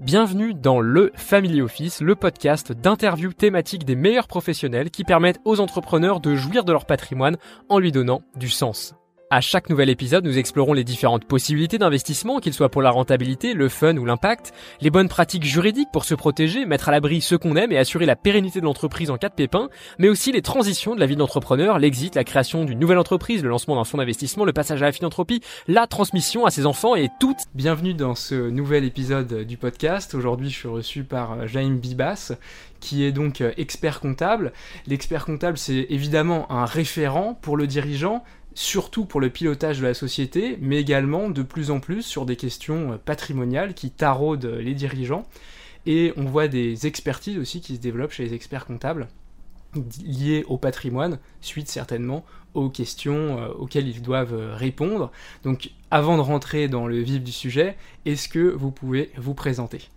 Bienvenue dans le Family Office, le podcast d'interviews thématiques des meilleurs professionnels qui permettent aux entrepreneurs de jouir de leur patrimoine en lui donnant du sens. À chaque nouvel épisode, nous explorons les différentes possibilités d'investissement, qu'ils soient pour la rentabilité, le fun ou l'impact, les bonnes pratiques juridiques pour se protéger, mettre à l'abri ceux qu'on aime et assurer la pérennité de l'entreprise en cas de pépin, mais aussi les transitions de la vie d'entrepreneur, l'exit, la création d'une nouvelle entreprise, le lancement d'un fonds d'investissement, le passage à la philanthropie, la transmission à ses enfants et tout. Bienvenue dans ce nouvel épisode du podcast. Aujourd'hui, je suis reçu par Jaime Bibas, qui est donc expert comptable. L'expert comptable, c'est évidemment un référent pour le dirigeant, surtout pour le pilotage de la société, mais également de plus en plus sur des questions euh, patrimoniales qui taraudent les dirigeants. Et on voit des expertises aussi qui se développent chez les experts comptables liées au patrimoine, suite certainement aux questions euh, auxquelles ils doivent euh, répondre. Donc avant de rentrer dans le vif du sujet, est-ce que vous pouvez vous présenter?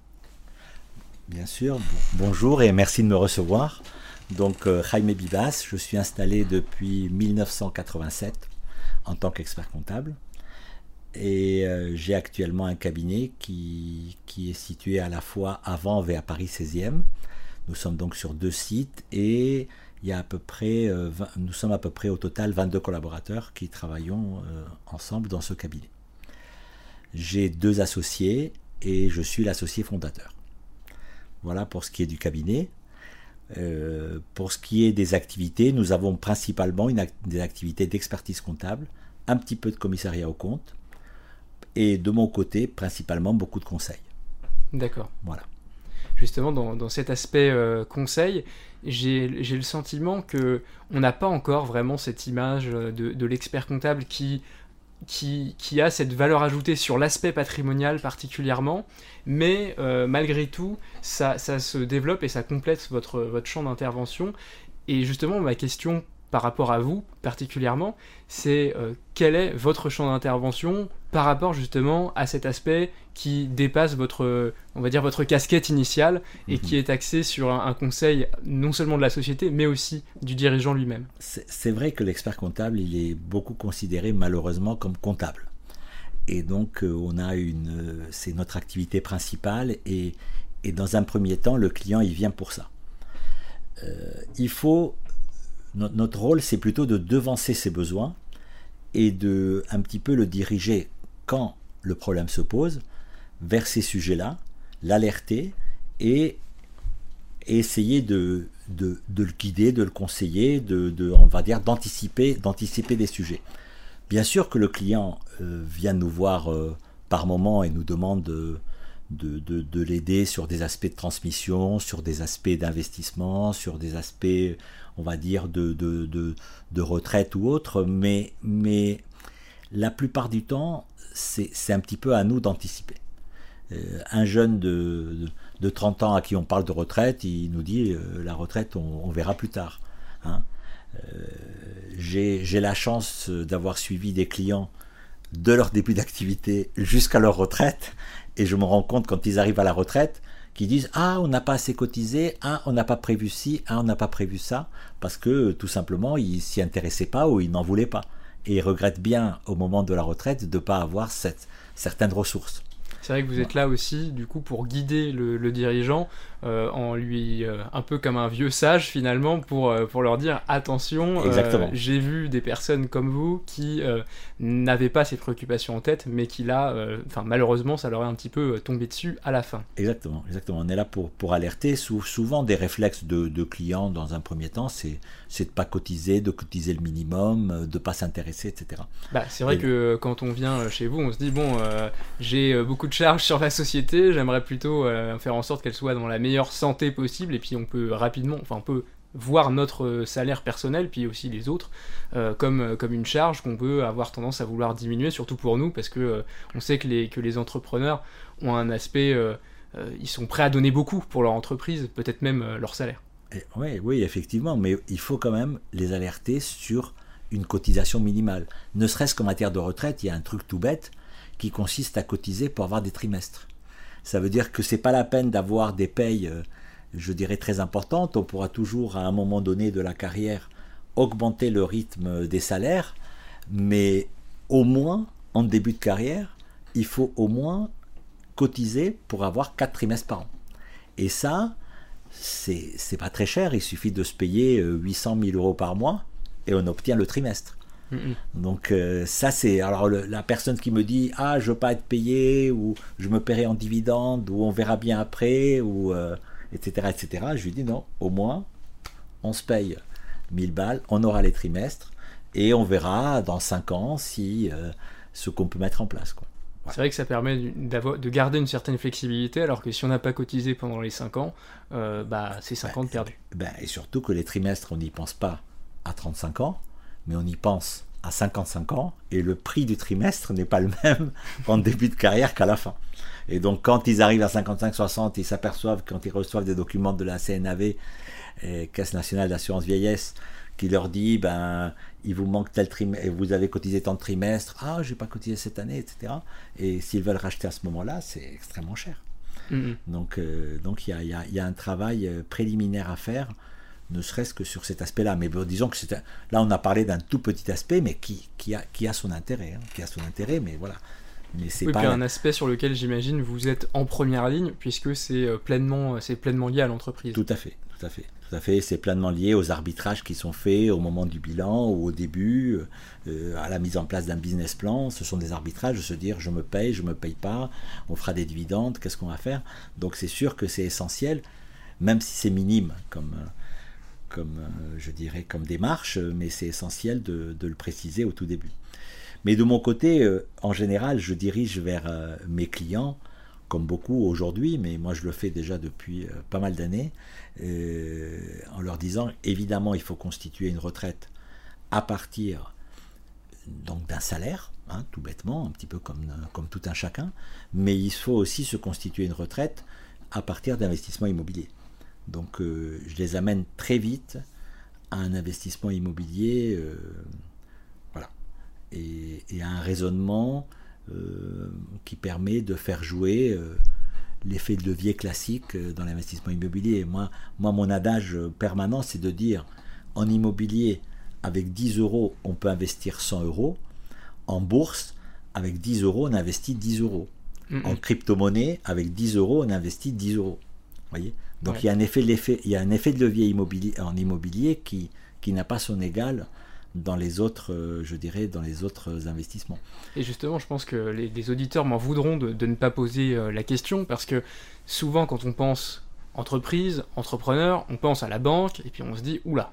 Bien sûr, bonjour et merci de me recevoir. Donc Jaime Bibas, je suis installé depuis 1987 en tant qu'expert comptable. Et euh, j'ai actuellement un cabinet qui, qui, est situé à la fois à Vanves et à Paris 16e. Nous sommes donc sur deux sites et il y a à peu près, euh, nous sommes à peu près au total 22 collaborateurs qui travaillons euh, ensemble dans ce cabinet. J'ai deux associés et je suis l'associé fondateur. Voilà pour ce qui est du cabinet. Euh, pour ce qui est des activités, nous avons principalement une des activités d'expertise comptable, un petit peu de commissariat au compte, et de mon côté, principalement beaucoup de conseils. D'accord. Voilà. Justement, dans, cet aspect euh, conseil, j'ai le sentiment que on n'a pas encore vraiment cette image de, de l'expert comptable qui qui, a cette valeur ajoutée sur l'aspect patrimonial particulièrement, mais euh, malgré tout, ça, se développe et ça complète votre, votre champ d'intervention. Et justement, ma question par rapport à vous particulièrement, c'est euh, quel est votre champ d'intervention par rapport justement à cet aspect qui dépasse votre, on va dire, votre casquette initiale et qui mhm. est axé sur un, conseil non seulement de la société, mais aussi du dirigeant lui-même. C'est vrai que l'expert comptable, il est beaucoup considéré malheureusement comme comptable. Et donc, euh, on a une, euh, c'est notre activité principale et, et, dans un premier temps, le client, il vient pour ça. il faut notre rôle, c'est plutôt de devancer ses besoins et de un petit peu le diriger quand le problème se pose vers ces sujets-là, l'alerter et essayer de, de, le guider, de le conseiller, de, on va dire d'anticiper, d'anticiper des sujets. Bien sûr que le client euh, vient nous voir euh, par moment et nous demande de, de l'aider sur des aspects de transmission, sur des aspects d'investissement, sur des aspects on va dire, de, de, retraite ou autre, mais, mais la plupart du temps, c'est un petit peu à nous d'anticiper. Euh, un jeune de, de, 30 ans à qui on parle de retraite, il nous dit euh, la retraite, on, verra plus tard. Hein. Euh, j'ai la chance d'avoir suivi des clients de leur début d'activité jusqu'à leur retraite, et je me rends compte quand ils arrivent à la retraite, qui disent ah on n'a pas assez cotisé, ah on n'a pas prévu ci, ah on n'a pas prévu ça, parce que tout simplement ils s'y intéressaient pas ou ils n'en voulaient pas. Et ils regrettent bien au moment de la retraite de ne pas avoir cette, certaines ressources. C'est vrai que vous êtes là aussi, du coup, pour guider le, dirigeant euh, en lui, euh, un peu comme un vieux sage finalement, pour, euh, pour leur dire attention, j'ai vu des personnes comme vous qui n'avaient pas ces préoccupations en tête, mais qui là, enfin malheureusement, ça leur est un petit peu tombé dessus à la fin. Exactement, exactement. On est là pour, pour alerter. souvent, des réflexes de, de, clients dans un premier temps, c'est de pas cotiser, de cotiser le minimum, de pas s'intéresser, etc. Bah, c'est vrai que quand on vient chez vous, on se dit bon, j'ai beaucoup de charge sur la société, j'aimerais plutôt euh, faire en sorte qu'elle soit dans la meilleure santé possible, et puis on peut rapidement, enfin on peut voir notre salaire personnel, puis aussi les autres, euh, comme, euh, comme une charge qu'on peut avoir tendance à vouloir diminuer, surtout pour nous, parce que on sait que les, que les entrepreneurs ont un aspect, ils sont prêts à donner beaucoup pour leur entreprise, peut-être même leur salaire. oui, oui, effectivement, mais il faut quand même les alerter sur une cotisation minimale. Ne serait-ce qu'en matière de retraite, il y a un truc tout bête, qui consiste à cotiser pour avoir des trimestres. Ça veut dire que c'est pas la peine d'avoir des payes, euh, je dirais, très importantes. On pourra toujours, à un moment donné de la carrière, augmenter le rythme des salaires, mais au moins, en début de carrière, il faut au moins cotiser pour avoir 4 trimestres par an. Et ça, c'est pas très cher, il suffit de se payer 800 000 euros par mois et on obtient le trimestre. Donc euh, ça c'est alors la personne qui me dit ah je veux pas être payé ou je me paierai en dividende ou on verra bien après ou euh, etc je lui dis non au moins on se paye 1000 balles on aura les trimestres et on verra dans 5 ans si euh, ce qu'on peut mettre en place quoi. C'est vrai que ça permet de garder une certaine flexibilité, alors que si on n'a pas cotisé pendant les 5 ans, bah, c'est 5 ans de perdu. Ben, et surtout que les trimestres, on n'y pense pas à 35 ans, mais on y pense à 55 ans et le prix du trimestre n'est pas le même en début de carrière qu'à la fin. Et donc quand ils arrivent à 55-60, ils s'aperçoivent quand ils reçoivent des documents de la CNAV, Caisse nationale d'assurance vieillesse, qui leur dit ben il vous manque tel trimestre, vous avez cotisé tant de trimestres, ah j'ai pas cotisé cette année, etc. Et s'ils veulent racheter à ce moment-là, c'est extrêmement cher. Mm-hmm. Donc euh, donc il y a, y a, un travail euh, préliminaire à faire ne serait-ce que sur cet aspect-là. Mais disons que c'est là, on a parlé d'un tout petit aspect, mais qui, qui, a, qui a son intérêt, hein, qui a son intérêt, mais voilà. Mais c'est pas un aspect sur lequel j'imagine vous êtes en première ligne, puisque c'est euh, pleinement, c'est pleinement lié à l'entreprise. Tout à fait, tout à fait, tout à fait. C'est pleinement lié aux arbitrages qui sont faits au moment du bilan ou au début, euh, à la mise en place d'un business plan. Ce sont des arbitrages de se dire je me paye, je me paye pas, on fera des dividendes, qu'est-ce qu'on va faire? Donc c'est sûr que c'est essentiel, même si c'est minime comme euh, comme, euh, je dirais, comme démarche, mais c'est essentiel de, le préciser au tout début. Mais de mon côté, euh, en général, je dirige vers euh, mes clients, comme beaucoup aujourd'hui, mais moi je le fais déjà depuis pas mal d'années, en leur disant, évidemment, il faut constituer une retraite à partir donc d'un salaire, hein, tout bêtement, un petit peu comme, comme tout un chacun, mais il faut aussi se constituer une retraite à partir d'investissements immobiliers. Donc euh, je les amène très vite à un investissement immobilier, euh, voilà, et, à un raisonnement euh, qui permet de faire jouer l'effet de levier classique dans l'investissement immobilier. Moi, moi, mon adage permanent, c'est de dire en immobilier, avec 10 euros, on peut investir 100 euros. En bourse, avec 10 euros, on investit 10 euros. En crypto-monnaie, avec 10 euros, on investit 10 euros. Voyez? Donc il, y a un effet, il y a un effet de levier immobilier, en immobilier qui, qui n'a pas son égal dans les autres, euh, je dirais, dans les autres investissements. Et justement, je pense que les, auditeurs m'en voudront de, ne pas poser euh, la question parce que souvent, quand on pense entreprise, entrepreneur, on pense à la banque et puis on se dit oula,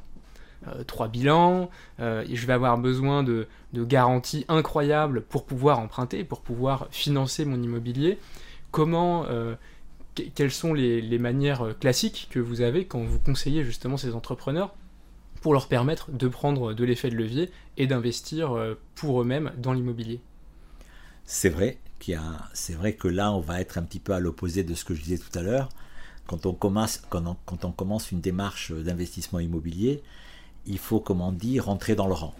euh, trois bilans, je vais avoir besoin de, de, garanties incroyables pour pouvoir emprunter, pour pouvoir financer mon immobilier. Comment quelles sont les, manières euh, classiques que vous avez quand vous conseillez justement ces entrepreneurs pour leur permettre de prendre de l'effet de levier et d'investir euh, pour eux-mêmes dans l'immobilier? C'est vrai vrai que là on va être un petit peu à l'opposé de ce que je disais tout à l'heure. Quand on commence, une démarche d'investissement immobilier, il faut, comme on dit, rentrer dans le rang.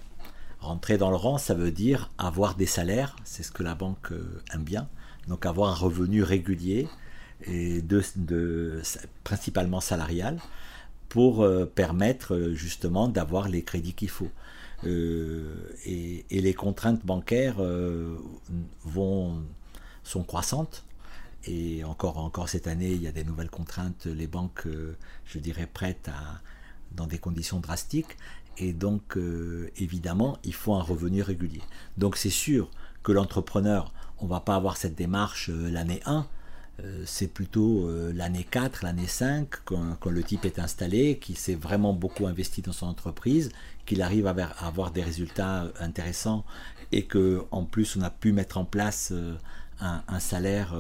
Rentrer dans le rang, ça veut dire avoir des salaires, c'est ce que la banque euh, aime bien, donc avoir un revenu régulier, de, principalement salariales, pour euh, permettre euh, justement d'avoir les crédits qu'il faut. Euh, et, les contraintes bancaires vont, sont croissantes. Et encore, encore cette année, il y a des nouvelles contraintes. Les banques, je dirais, prêtes à, dans des conditions drastiques. Et donc, évidemment, il faut un revenu régulier. Donc, c'est sûr que l'entrepreneur, on ne va pas avoir cette démarche l'année 1, euh, c'est plutôt euh, l'année 4, l'année 5, quand, le type est installé, qui s'est vraiment beaucoup investi dans son entreprise, qu'il arrive à avoir des résultats intéressants et que en plus on a pu mettre en place euh, un, salaire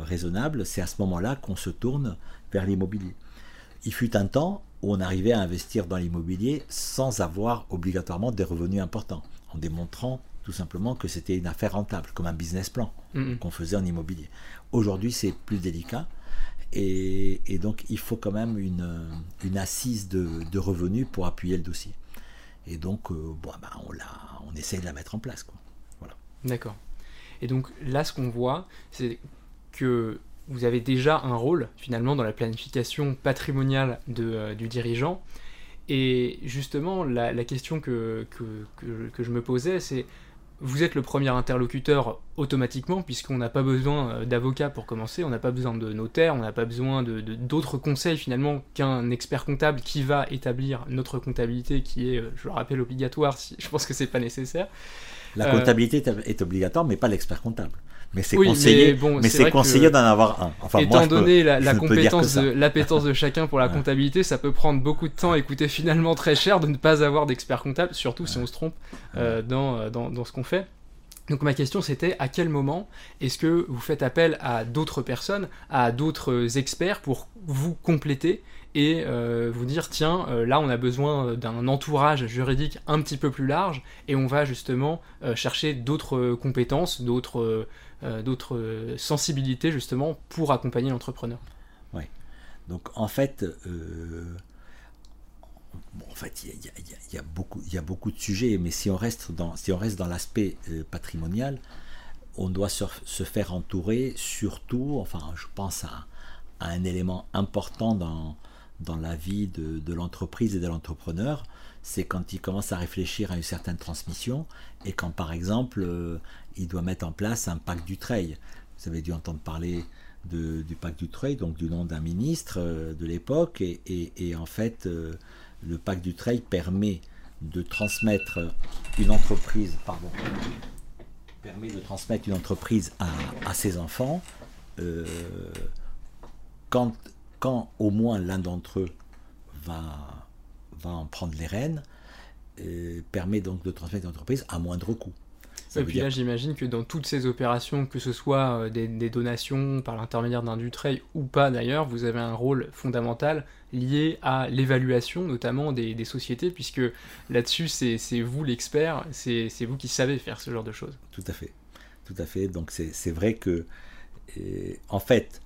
raisonnable, c'est à ce moment-là qu'on se tourne vers l'immobilier. Il fut un temps où on arrivait à investir dans l'immobilier sans avoir obligatoirement des revenus importants, en démontrant tout simplement que c'était une affaire rentable, comme un business plan qu'on faisait en immobilier. Aujourd'hui, c'est plus délicat. Et, donc, il faut quand même une, assise de, revenus pour appuyer le dossier. Et donc, euh, bon, bah, on, on essaie de la mettre en place. Voilà. D'accord. Et donc, là, ce qu'on voit, c'est que vous avez déjà un rôle, finalement, dans la planification patrimoniale euh, du dirigeant. Et justement, la, question que, que, que je me posais, c'est vous êtes le premier interlocuteur automatiquement, puisqu'on n'a pas besoin euh, d'avocat pour commencer, on n'a pas besoin de notaire, on n'a pas besoin de, d'autres conseils finalement qu'un expert comptable qui va établir notre comptabilité, qui est, euh, je le rappelle, obligatoire, si, je pense que c'est pas nécessaire. La comptabilité est obligatoire, mais pas l'expert comptable. Mais c'est conseillé, mais c'est conseillé d'en avoir un. Enfin, étant donné la, compétence de l'appétence de chacun pour la comptabilité, ça peut prendre beaucoup de temps et coûter finalement très cher de ne pas avoir d'expert comptable, surtout si on se trompe euh, dans, dans, dans, ce qu'on fait. Donc ma question c'était à quel moment est-ce que vous faites appel à d'autres personnes, à d'autres experts pour vous compléter et euh, vous dire tiens euh, là on a besoin d'un entourage juridique un petit peu plus large et on va justement chercher d'autres compétences, d'autres euh, d'autres sensibilités justement pour accompagner l'entrepreneur. Oui. Donc en fait, euh, en fait, il y, a, beaucoup, il beaucoup de sujets, mais si on reste dans, si on reste dans l'aspect euh, patrimonial, on doit se, faire entourer surtout, enfin, je pense à, un élément important dans, dans la vie de, de l'entreprise et de l'entrepreneur, c'est quand il commence à réfléchir à une certaine transmission et quand par exemple euh, il doit mettre en place un pacte du trail. Vous avez dû entendre parler du pacte du trail, donc du nom d'un ministre euh, de l'époque, et, en fait euh, le pacte du trail permet de transmettre une entreprise, permet de transmettre une entreprise à, ses enfants quand, quand au moins l'un d'entre eux va en prendre les rênes, permet donc de transmettre l'entreprise à moindre coût. Et puis là, j'imagine que dans toutes ces opérations, que ce soit euh, des, donations par l'intermédiaire d'un Dutreil ou pas d'ailleurs, vous avez un rôle fondamental lié à l'évaluation notamment des, sociétés, puisque là-dessus, c'est vous l'expert, c'est vous qui savez faire ce genre de choses. Tout à fait. Tout à fait. Donc c'est vrai que, euh, en fait,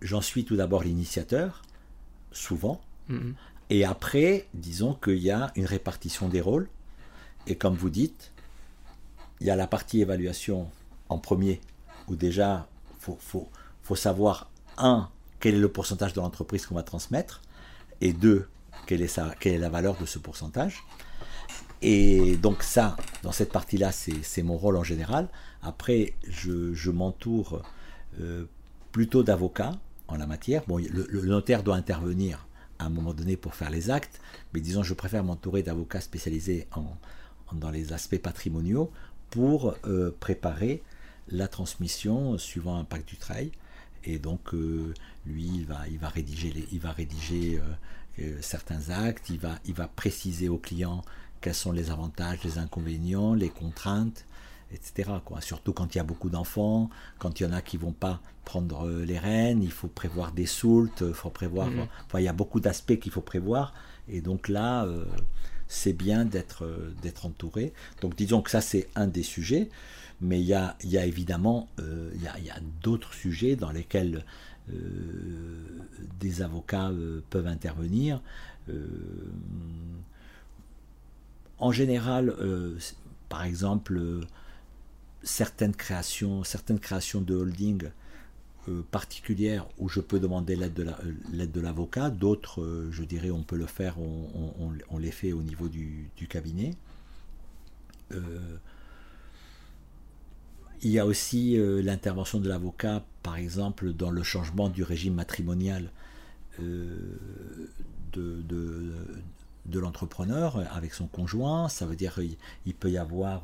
j'en suis tout d'abord l'initiateur, souvent, mm-hmm. Et après, disons qu'il y a une répartition des rôles. Et comme vous dites, il y a la partie évaluation en premier, où déjà, il faut, savoir, un, quel est le pourcentage de l'entreprise qu'on va transmettre, et deux, quelle est, quelle est la valeur de ce pourcentage. Et donc ça, dans cette partie-là, c'est mon rôle en général. Après, je, m'entoure euh, plutôt d'avocats en la matière. Bon, le, notaire doit intervenir à un moment donné pour faire les actes, mais disons je préfère m'entourer d'avocats spécialisés en, dans les aspects patrimoniaux pour euh, préparer la transmission suivant un pacte du travail. Et donc euh, lui, il va, il va rédiger, les, il va rédiger euh, certains actes, il va, il va préciser au client quels sont les avantages, les inconvénients, les contraintes, etc. Quoi. Surtout quand il y a beaucoup d'enfants, quand il y en a qui vont pas prendre les rênes, il faut prévoir des soultes, il faut prévoir. Mhm. il y a beaucoup d'aspects qu'il faut prévoir. Et donc là, c'est bien d'être euh, d'être entouré. Donc disons que ça, c'est un des sujets. Mais il y a, il y a évidemment il y a, d'autres sujets dans lesquels des avocats peuvent intervenir. en général, par exemple, certaines créations, certaines créations de holding euh, particulières où je peux demander l'aide de, euh, l'avocat, d'autres, euh, je dirais, on peut le faire, on, les fait au niveau du, cabinet. il y a aussi l'intervention de l'avocat, par exemple, dans le changement du régime matrimonial de, de, l'entrepreneur avec son conjoint. Ça veut dire qu'il peut y avoir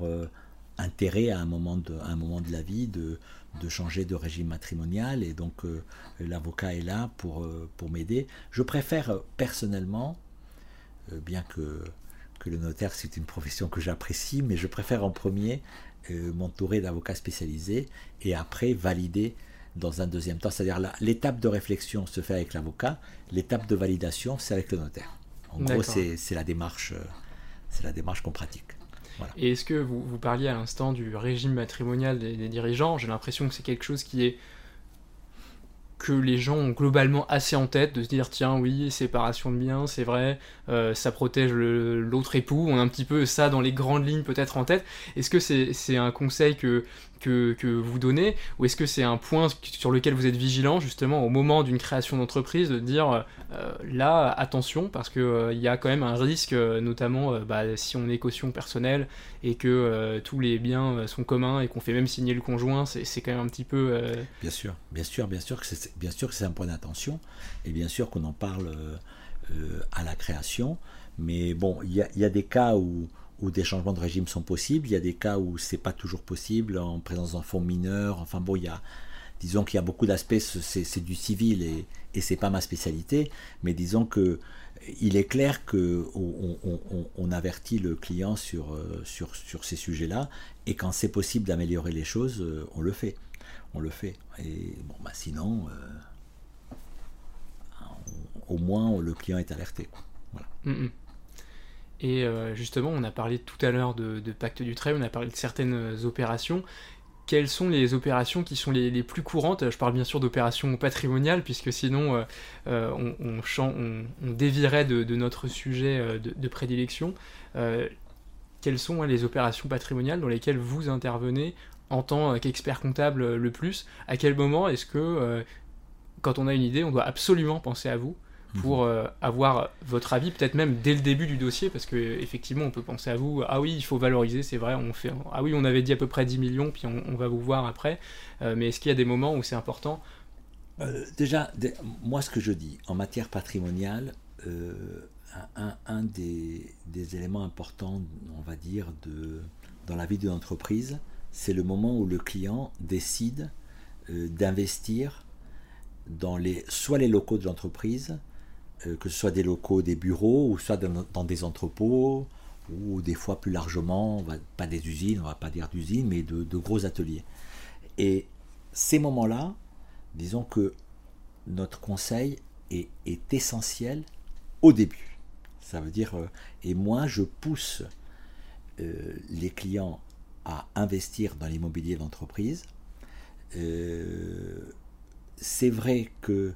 intérêt à un moment de, un moment de la vie de, de changer de régime matrimonial et donc euh, l'avocat est là pour, euh, pour m'aider. Je préfère euh, personnellement, bien que, que le notaire c'est une profession que j'apprécie, mais je préfère en premier m'entourer d'avocats spécialisés et après valider dans un deuxième temps. C'est-à-dire l'étape de réflexion se fait avec l'avocat, l'étape de validation c'est avec le notaire. En gros, c'est la démarche, c'est la démarche qu'on pratique. Et est-ce que vous, parliez à l'instant du régime matrimonial des, dirigeants? J'ai l'impression que c'est quelque chose qui est que les gens ont globalement assez en tête de se dire tiens oui séparation de biens c'est vrai euh, ça protège l'autre époux on a un petit peu ça dans les grandes lignes peut-être en tête. Est-ce que c'est un conseil que, que, que vous donnez Ou est-ce que c'est un point sur lequel vous êtes vigilant justement au moment d'une création d'entreprise de dire euh, là attention parce qu'il il y a quand même un risque notamment bah, si on est caution personnelle et que tous les biens sont communs et qu'on fait même signer le conjoint, c'est quand même un petit peu... Bien sûr, bien sûr, bien sûr que c'est bien sûr que c'est un point d'attention et bien sûr qu'on en parle à la création. Mais bon, il y a, des cas où où des changements de régime sont possibles. Il y a des cas où c'est pas toujours possible en présence d'enfants mineurs. Enfin bon, il y a, disons qu'il y a beaucoup d'aspects, c'est du civil et, et c'est pas ma spécialité. Mais disons que il est clair que on, avertit le client sur, euh, sur, sur ces sujets-là et quand c'est possible d'améliorer les choses, euh, on le fait. On le fait. Et bon, bah sinon, euh, au moins le client est alerté. Voilà. Mm, mm. Et euh, justement, on a parlé tout à l'heure de, pacte du trait, on a parlé de certaines euh, opérations. Quelles sont les opérations qui sont les, plus courantes? Je parle bien sûr d'opérations patrimoniales, puisque sinon euh, on, on, dévierait de, notre sujet de, prédilection. quelles sont les opérations patrimoniales dans lesquelles vous intervenez en tant qu'expert comptable le plus? À quel moment est-ce que, quand on a une idée, on doit absolument penser à vous? Pour euh, avoir votre avis, peut-être même dès le début du dossier, parce que effectivement on peut penser à vous, ah oui, il faut valoriser, c'est vrai, on fait, ah oui, on avait dit à peu près 10 millions, puis on, va vous voir après, euh, mais est-ce qu'il y a des moments où c'est important? Euh, Déjà, moi ce que je dis, en matière patrimoniale, un, des, éléments importants, on va dire, de, dans la vie d'une entreprise, c'est le moment où le client décide d'investir dans les, soit les locaux de l'entreprise, que ce soit des locaux, des bureaux, ou soit dans, des entrepôts, ou des fois plus largement, pas des usines, on va pas dire d'usines, mais de, gros ateliers. Et ces moments-là, disons que notre conseil est, essentiel au début. Ça veut dire, euh, et moi je pousse euh, les clients à investir dans l'immobilier d'entreprise. c'est vrai que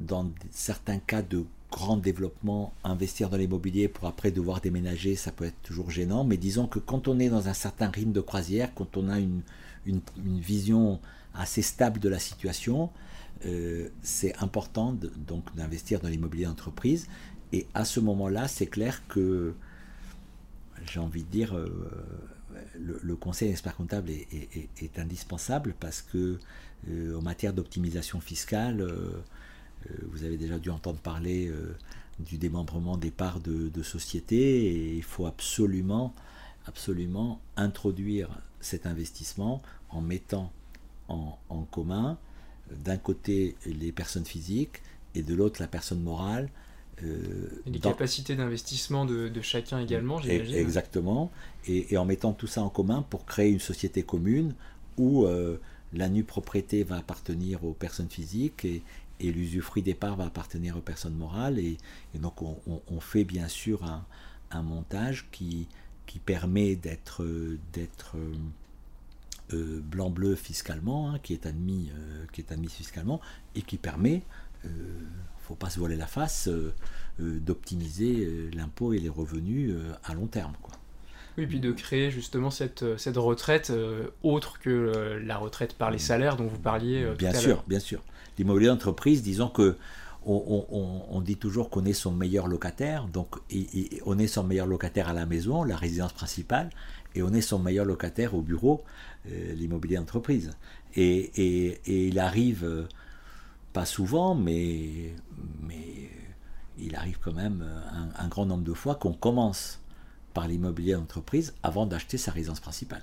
dans certains cas de grand développement, investir dans l'immobilier pour après devoir déménager, ça peut être toujours gênant. Mais disons que quand on est dans un certain rythme de croisière, quand on a une, une, vision assez stable de la situation, euh, c'est important donc d'investir dans l'immobilier d'entreprise. Et à ce moment-là, c'est clair que j'ai envie de dire, euh, le, conseil expert comptable est, indispensable parce que euh, en matière d'optimisation fiscale, vous avez déjà dû entendre parler euh, du démembrement des parts de, société et il faut absolument, absolument introduire cet investissement en mettant en, commun d'un côté les personnes physiques et de l'autre la personne morale. Euh, les capacités d'investissement de, chacun également, j'imagine. Exactement, et, en mettant tout ça en commun pour créer une société commune où la nue propriété va appartenir aux personnes physiques et, et l'usufruit des parts va appartenir aux personnes morales. Et, donc on, fait bien sûr un, montage qui, qui permet d'être d'être euh, euh, blanc-bleu fiscalement, hein, qui, est admis, euh, qui est admis fiscalement, et qui permet, il ne faut pas se voiler la face, d'optimiser l'impôt et les revenus à long terme. Quoi. Oui, puis de créer justement cette, cette retraite autre que la retraite par les salaires dont vous parliez. bien sûr, bien sûr l'immobilier d'entreprise, disons que on, dit toujours qu'on est son meilleur locataire, donc on est son meilleur locataire à la maison, la résidence principale, et on est son meilleur locataire au bureau, euh, l'immobilier d'entreprise. Et, il arrive, euh, pas souvent, mais, mais il arrive quand même un, un grand nombre de fois qu'on commence par l'immobilier d'entreprise avant d'acheter sa résidence principale.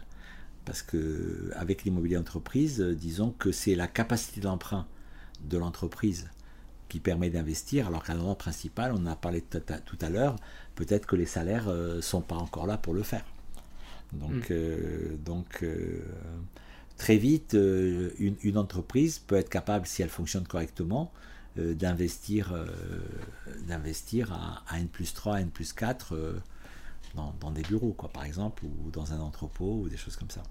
Parce que avec l'immobilier d'entreprise, disons que c'est la capacité d'emprunt de l'entreprise qui permet d'investir, alors qu'à l'endroit principal, on a parlé tout à l'heure, peut-être que les salaires ne euh, sont pas encore là pour le faire. Donc, mm. euh, donc euh, très vite, une, entreprise peut être capable, si elle fonctionne correctement, d'investir d'investir à, à, N plus 3, N plus 4 dans, dans, des bureaux, quoi, par exemple, ou dans un entrepôt, ou des choses comme ça.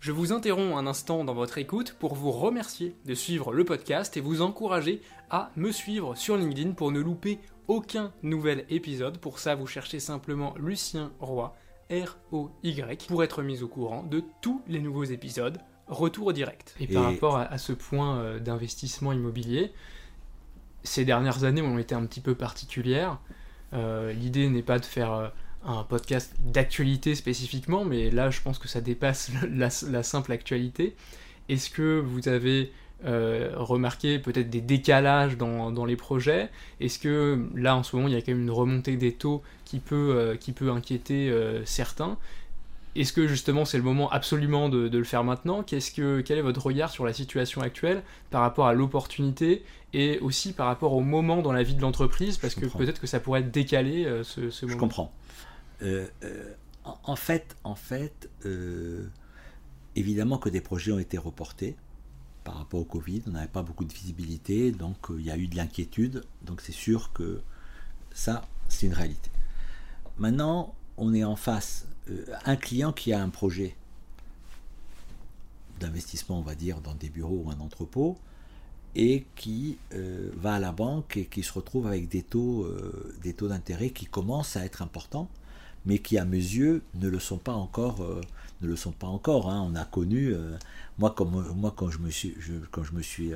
Je vous interromps un instant dans votre écoute pour vous remercier de suivre le podcast et vous encourager à me suivre sur LinkedIn pour ne louper aucun nouvel épisode. Pour ça, vous cherchez simplement Lucien Roy, R-O-Y, pour être mis au courant de tous les nouveaux épisodes. Retour au direct. Et, par rapport à, ce point euh, d'investissement immobilier, ces dernières années ont été un petit peu particulières. Euh, l'idée n'est pas de faire euh, un podcast d'actualité spécifiquement, mais là je pense que ça dépasse la, simple actualité. Est-ce que vous avez euh, remarqué peut-être des décalages dans, les projets? Est-ce que là en ce moment il y a quand même une remontée des taux qui peut, qui peut inquiéter certains? Est-ce que justement c'est le moment absolument de, le faire maintenant? Qu'est-ce que, Quel est votre regard sur la situation actuelle par rapport à l'opportunité et aussi par rapport au moment dans la vie de l'entreprise? Parce que peut-être que ça pourrait être décalé euh, ce, moment. Je comprends. Euh, euh, en, fait, en fait évidemment que des projets ont été reportés par rapport au Covid. On n'avait pas beaucoup de visibilité, donc il y a eu de l'inquiétude. Donc c'est sûr que ça, c'est une réalité. Maintenant, on est en face euh, un client qui a un projet d'investissement, on va dire, dans des bureaux ou un entrepôt, et qui euh, va à la banque et qui se retrouve avec des taux, euh, des taux d'intérêt qui commencent à être importants, mais qui à mes yeux ne le sont pas encore. ne le sont pas encore. Hein. On a connu, moi, comme, moi quand je me suis, quand je me suis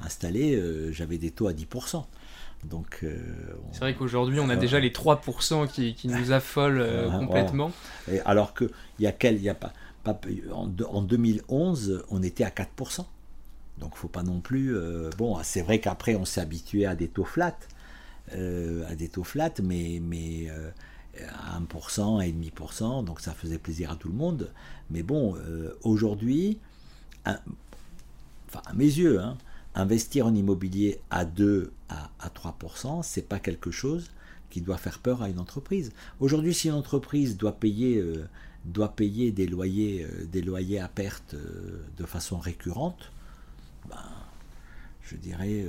installé, j'avais des taux à 10%. Donc, euh, c'est vrai qu'aujourd'hui, on a déjà les 3% qui, qui, nous affolent euh, complètement. Et alors qu'il y a quel, il y a pas, en, en, 2011, on était à 4%. Donc, faut pas non plus. Euh, bon, c'est vrai qu'après, on s'est habitué à des taux flats, à des taux flats, mais, mais à 1%, 1,5%, donc ça faisait plaisir à tout le monde. Mais bon, aujourd'hui, enfin, à mes yeux, hein, investir en immobilier à 2 à, à 3%, c'est pas quelque chose qui doit faire peur à une entreprise. Aujourd'hui, si une entreprise doit payer, euh, doit payer des, loyers, euh, des loyers à perte euh, de façon récurrente, ben, je dirais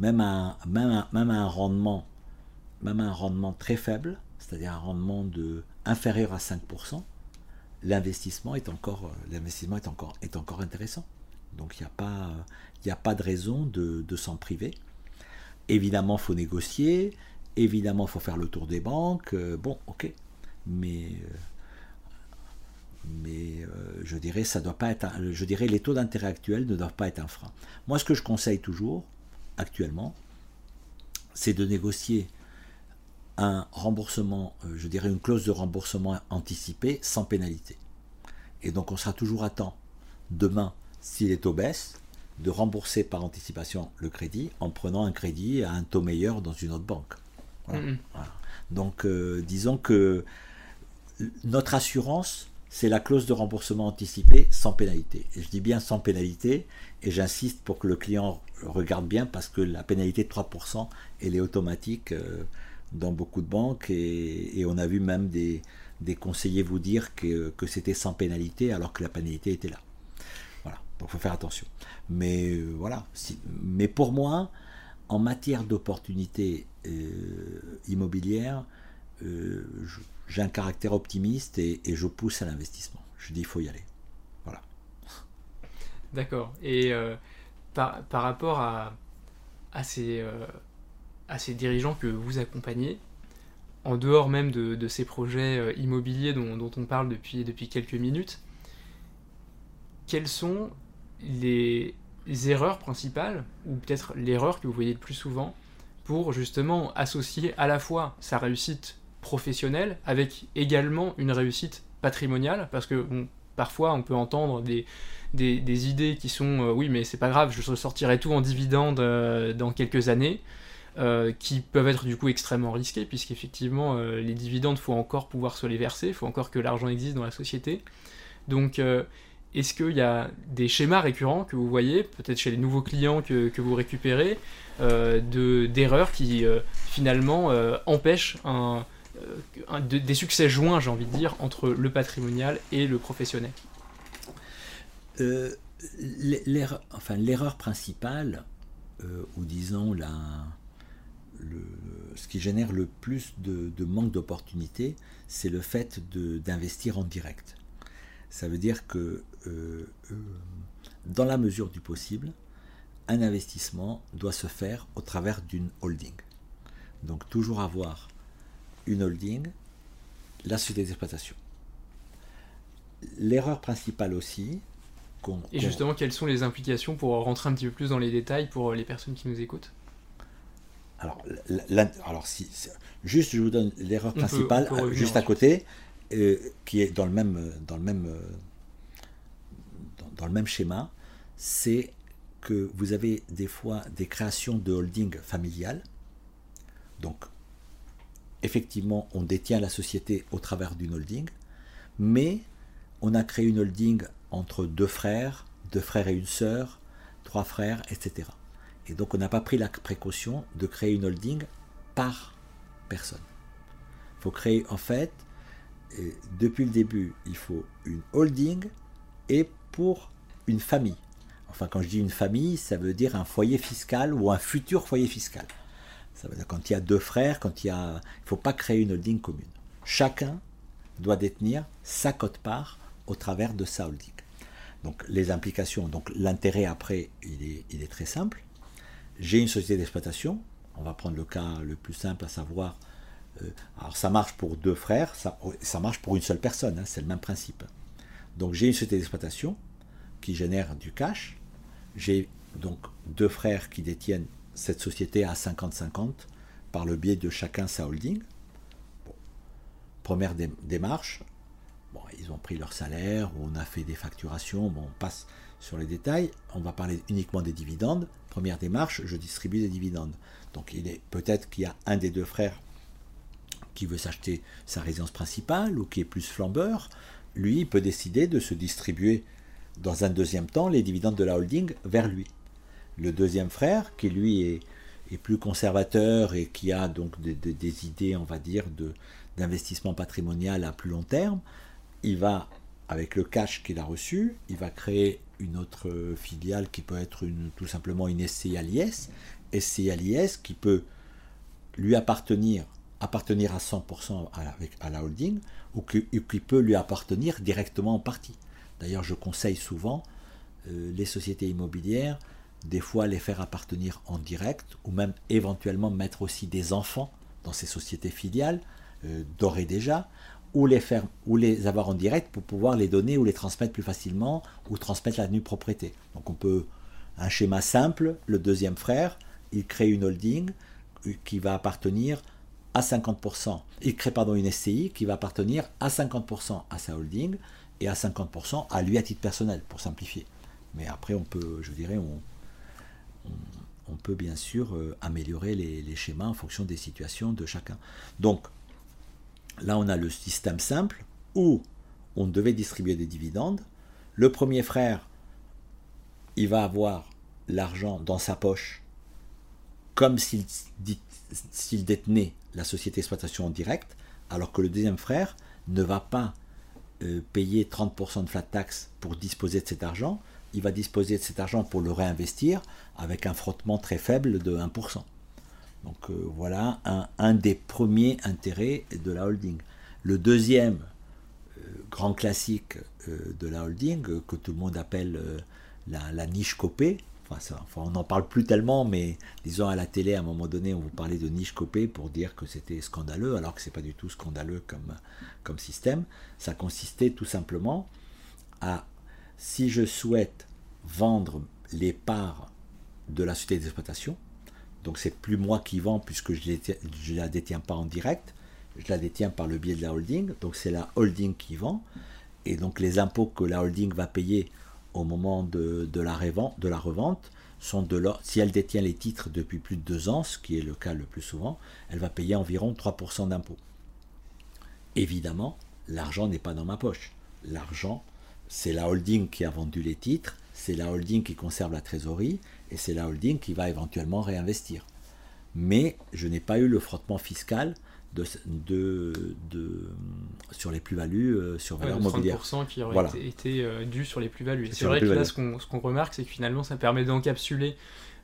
même, un, même, même un rendement même un rendement très faible, c'est-à-dire un rendement de inférieur à 5%, l'investissement est encore l'investissement est encore intéressant. Donc il n'y a, pas, de raison de, s'en priver. Évidemment, il faut négocier. Évidemment, il faut faire le tour des banques. Euh, bon, ok. Mais, euh, euh, je dirais, ça je dirais, les taux d'intérêt actuels ne doivent pas être un frein. Moi, ce que je conseille toujours, actuellement, c'est de négocier un remboursement, je dirais une clause de remboursement anticipé sans pénalité. Et donc, on sera toujours à temps demain si les taux baissent, de rembourser par anticipation le crédit en prenant un crédit à un taux meilleur dans une autre banque. Mm-hmm. Donc, euh, disons que notre assurance, c'est la clause de remboursement anticipé sans pénalité. Et je dis bien sans pénalité, et j'insiste pour que le client regarde bien, parce que la pénalité de 3%, elle est automatique euh, dans beaucoup de banques, et, on a vu même des, conseillers vous dire que c'était sans pénalité, alors que la pénalité était là. Donc il faut faire attention. Mais euh, voilà. mais pour moi, en matière d'opportunités euh, immobilières, euh, j'ai un caractère optimiste et, je pousse à l'investissement. Je dis il faut y aller. Voilà. D'accord. Et par, rapport à, à, ces, à ces dirigeants que vous accompagnez, en dehors même de, ces projets immobiliers dont, on parle depuis, depuis quelques minutes, quels sont les erreurs principales, ou peut-être l'erreur que vous voyez le plus souvent, pour justement associer à la fois sa réussite professionnelle avec également une réussite patrimoniale, parce que parfois on peut entendre des, des, idées qui sont euh, oui mais c'est pas grave, je ressortirai tout en dividende euh, dans quelques années, euh, qui peuvent être du coup extrêmement risquées, puisqu'effectivement les dividendes, faut encore pouvoir se les verser, il faut encore que l'argent existe dans la société. Donc est-ce qu'il y a des schémas récurrents que vous voyez, peut-être chez les nouveaux clients que, vous récupérez, euh, d'erreurs qui euh, finalement euh, empêchent des succès joints, j'ai envie de dire, entre le patrimonial et le professionnel? L'erreur enfin, principale, ou disons la, le, ce qui génère le plus de, de manque d'opportunités, c'est le fait d'investir en direct. Ça veut dire que euh, euh, dans la mesure du possible, un investissement doit se faire au travers d'une holding. Donc toujours avoir une holding la société d'exploitation. L'erreur principale aussi, et justement, quelles sont les implications pour rentrer un petit peu plus dans les détails pour les personnes qui nous écoutent? Alors, alors si, juste, je vous donne l'erreur principale, juste à côté, euh, qui est dans le même, dans le même, euh, dans, le même schéma, c'est que vous avez des fois des créations de holding familiales. Donc, effectivement, on détient la société au travers d'une holding, mais on a créé une holding entre deux frères, deux frères et une sœur, trois frères, etc. Et donc on n'a pas pris la précaution de créer une holding par personne. Il faut créer en fait, depuis le début, il faut une holding et pour une famille. Enfin quand je dis une famille, ça veut dire un foyer fiscal ou un futur foyer fiscal. Ça veut dire quand il y a deux frères, quand il y a, il faut pas créer une holding commune. Chacun doit détenir sa cote-part au travers de sa holding. Donc les implications, donc l'intérêt après, il est, il est très simple j'ai une société d'exploitation, on va prendre le cas le plus simple, à savoir, euh, alors ça marche pour deux frères, ça, marche pour une seule personne, hein, c'est le même principe. Donc j'ai une société d'exploitation qui génère du cash, j'ai donc deux frères qui détiennent cette société à 50-50 par le biais de chacun sa holding. Première démarche, ils ont pris leur salaire, on a fait des facturations, bon, on passe sur les détails, on va parler uniquement des dividendes. Première démarche, je distribue des dividendes. Donc il est peut-être qu'il y a un des deux frères qui veut s'acheter sa résidence principale ou qui est plus flambeur. Lui, il peut décider de se distribuer dans un deuxième temps les dividendes de la holding vers lui. Le deuxième frère, qui lui est, plus conservateur et qui a donc des, idées, on va dire, d'investissement patrimonial à plus long terme, il va, avec le cash qu'il a reçu, il va créer une autre filiale qui peut être une, tout simplement une SCI à l'IS, SCI à l'IS qui peut lui appartenir, appartenir à 100% à, la holding, ou qui, peut lui appartenir directement en partie. D'ailleurs, je conseille souvent euh, les sociétés immobilières, des fois les faire appartenir en direct, ou même éventuellement mettre aussi des enfants dans ces sociétés filiales, euh, et déjà, ou les faire ou les avoir en direct pour pouvoir les donner ou les transmettre plus facilement ou transmettre la nue propriété. Donc on peut un schéma simple, le deuxième frère, il crée une holding qui va appartenir à 50%. Il crée pardon une SCI qui va appartenir à 50% à sa holding et à 50% à lui à titre personnel pour simplifier. Mais après on peut, je dirais, on, on, peut bien sûr euh, améliorer les, les schémas en fonction des situations de chacun. Donc Là, on a le système simple où on devait distribuer des dividendes. Le premier frère, il va avoir l'argent dans sa poche comme s'il détenait la société d'exploitation en direct, alors que le deuxième frère ne va pas euh, payer 30% de flat tax pour disposer de cet argent, il va disposer de cet argent pour le réinvestir avec un frottement très faible de 1%. Donc euh, voilà un, des premiers intérêts de la holding. Le deuxième euh, grand classique euh, de la holding, que tout le monde appelle la, niche copée, enfin, on n'en parle plus tellement, mais disons à la télé, à un moment donné, on vous parlait de niche copée pour dire que c'était scandaleux, alors que ce n'est pas du tout scandaleux comme, comme système. Ça consistait tout simplement à, si je souhaite vendre les parts de la société d'exploitation, donc c'est plus moi qui vends puisque je ne la détiens pas en direct, je la détiens par le biais de la holding, donc c'est la holding qui vend, et donc les impôts que la holding va payer au moment de, la, revente, sont de si elle détient les titres depuis plus de deux ans, ce qui est le cas le plus souvent, elle va payer environ 3% d'impôts. Évidemment, l'argent n'est pas dans ma poche. L'argent, c'est la holding qui a vendu les titres, c'est la holding qui conserve la trésorerie et c'est la holding qui va éventuellement réinvestir. Mais je n'ai pas eu le frottement fiscal de, de, sur les plus-values euh, sur valeur ouais, mobilière. qui aurait été, euh, dû sur les plus-values. C'est vrai que là, ce qu'on remarque, c'est que finalement, ça permet d'encapsuler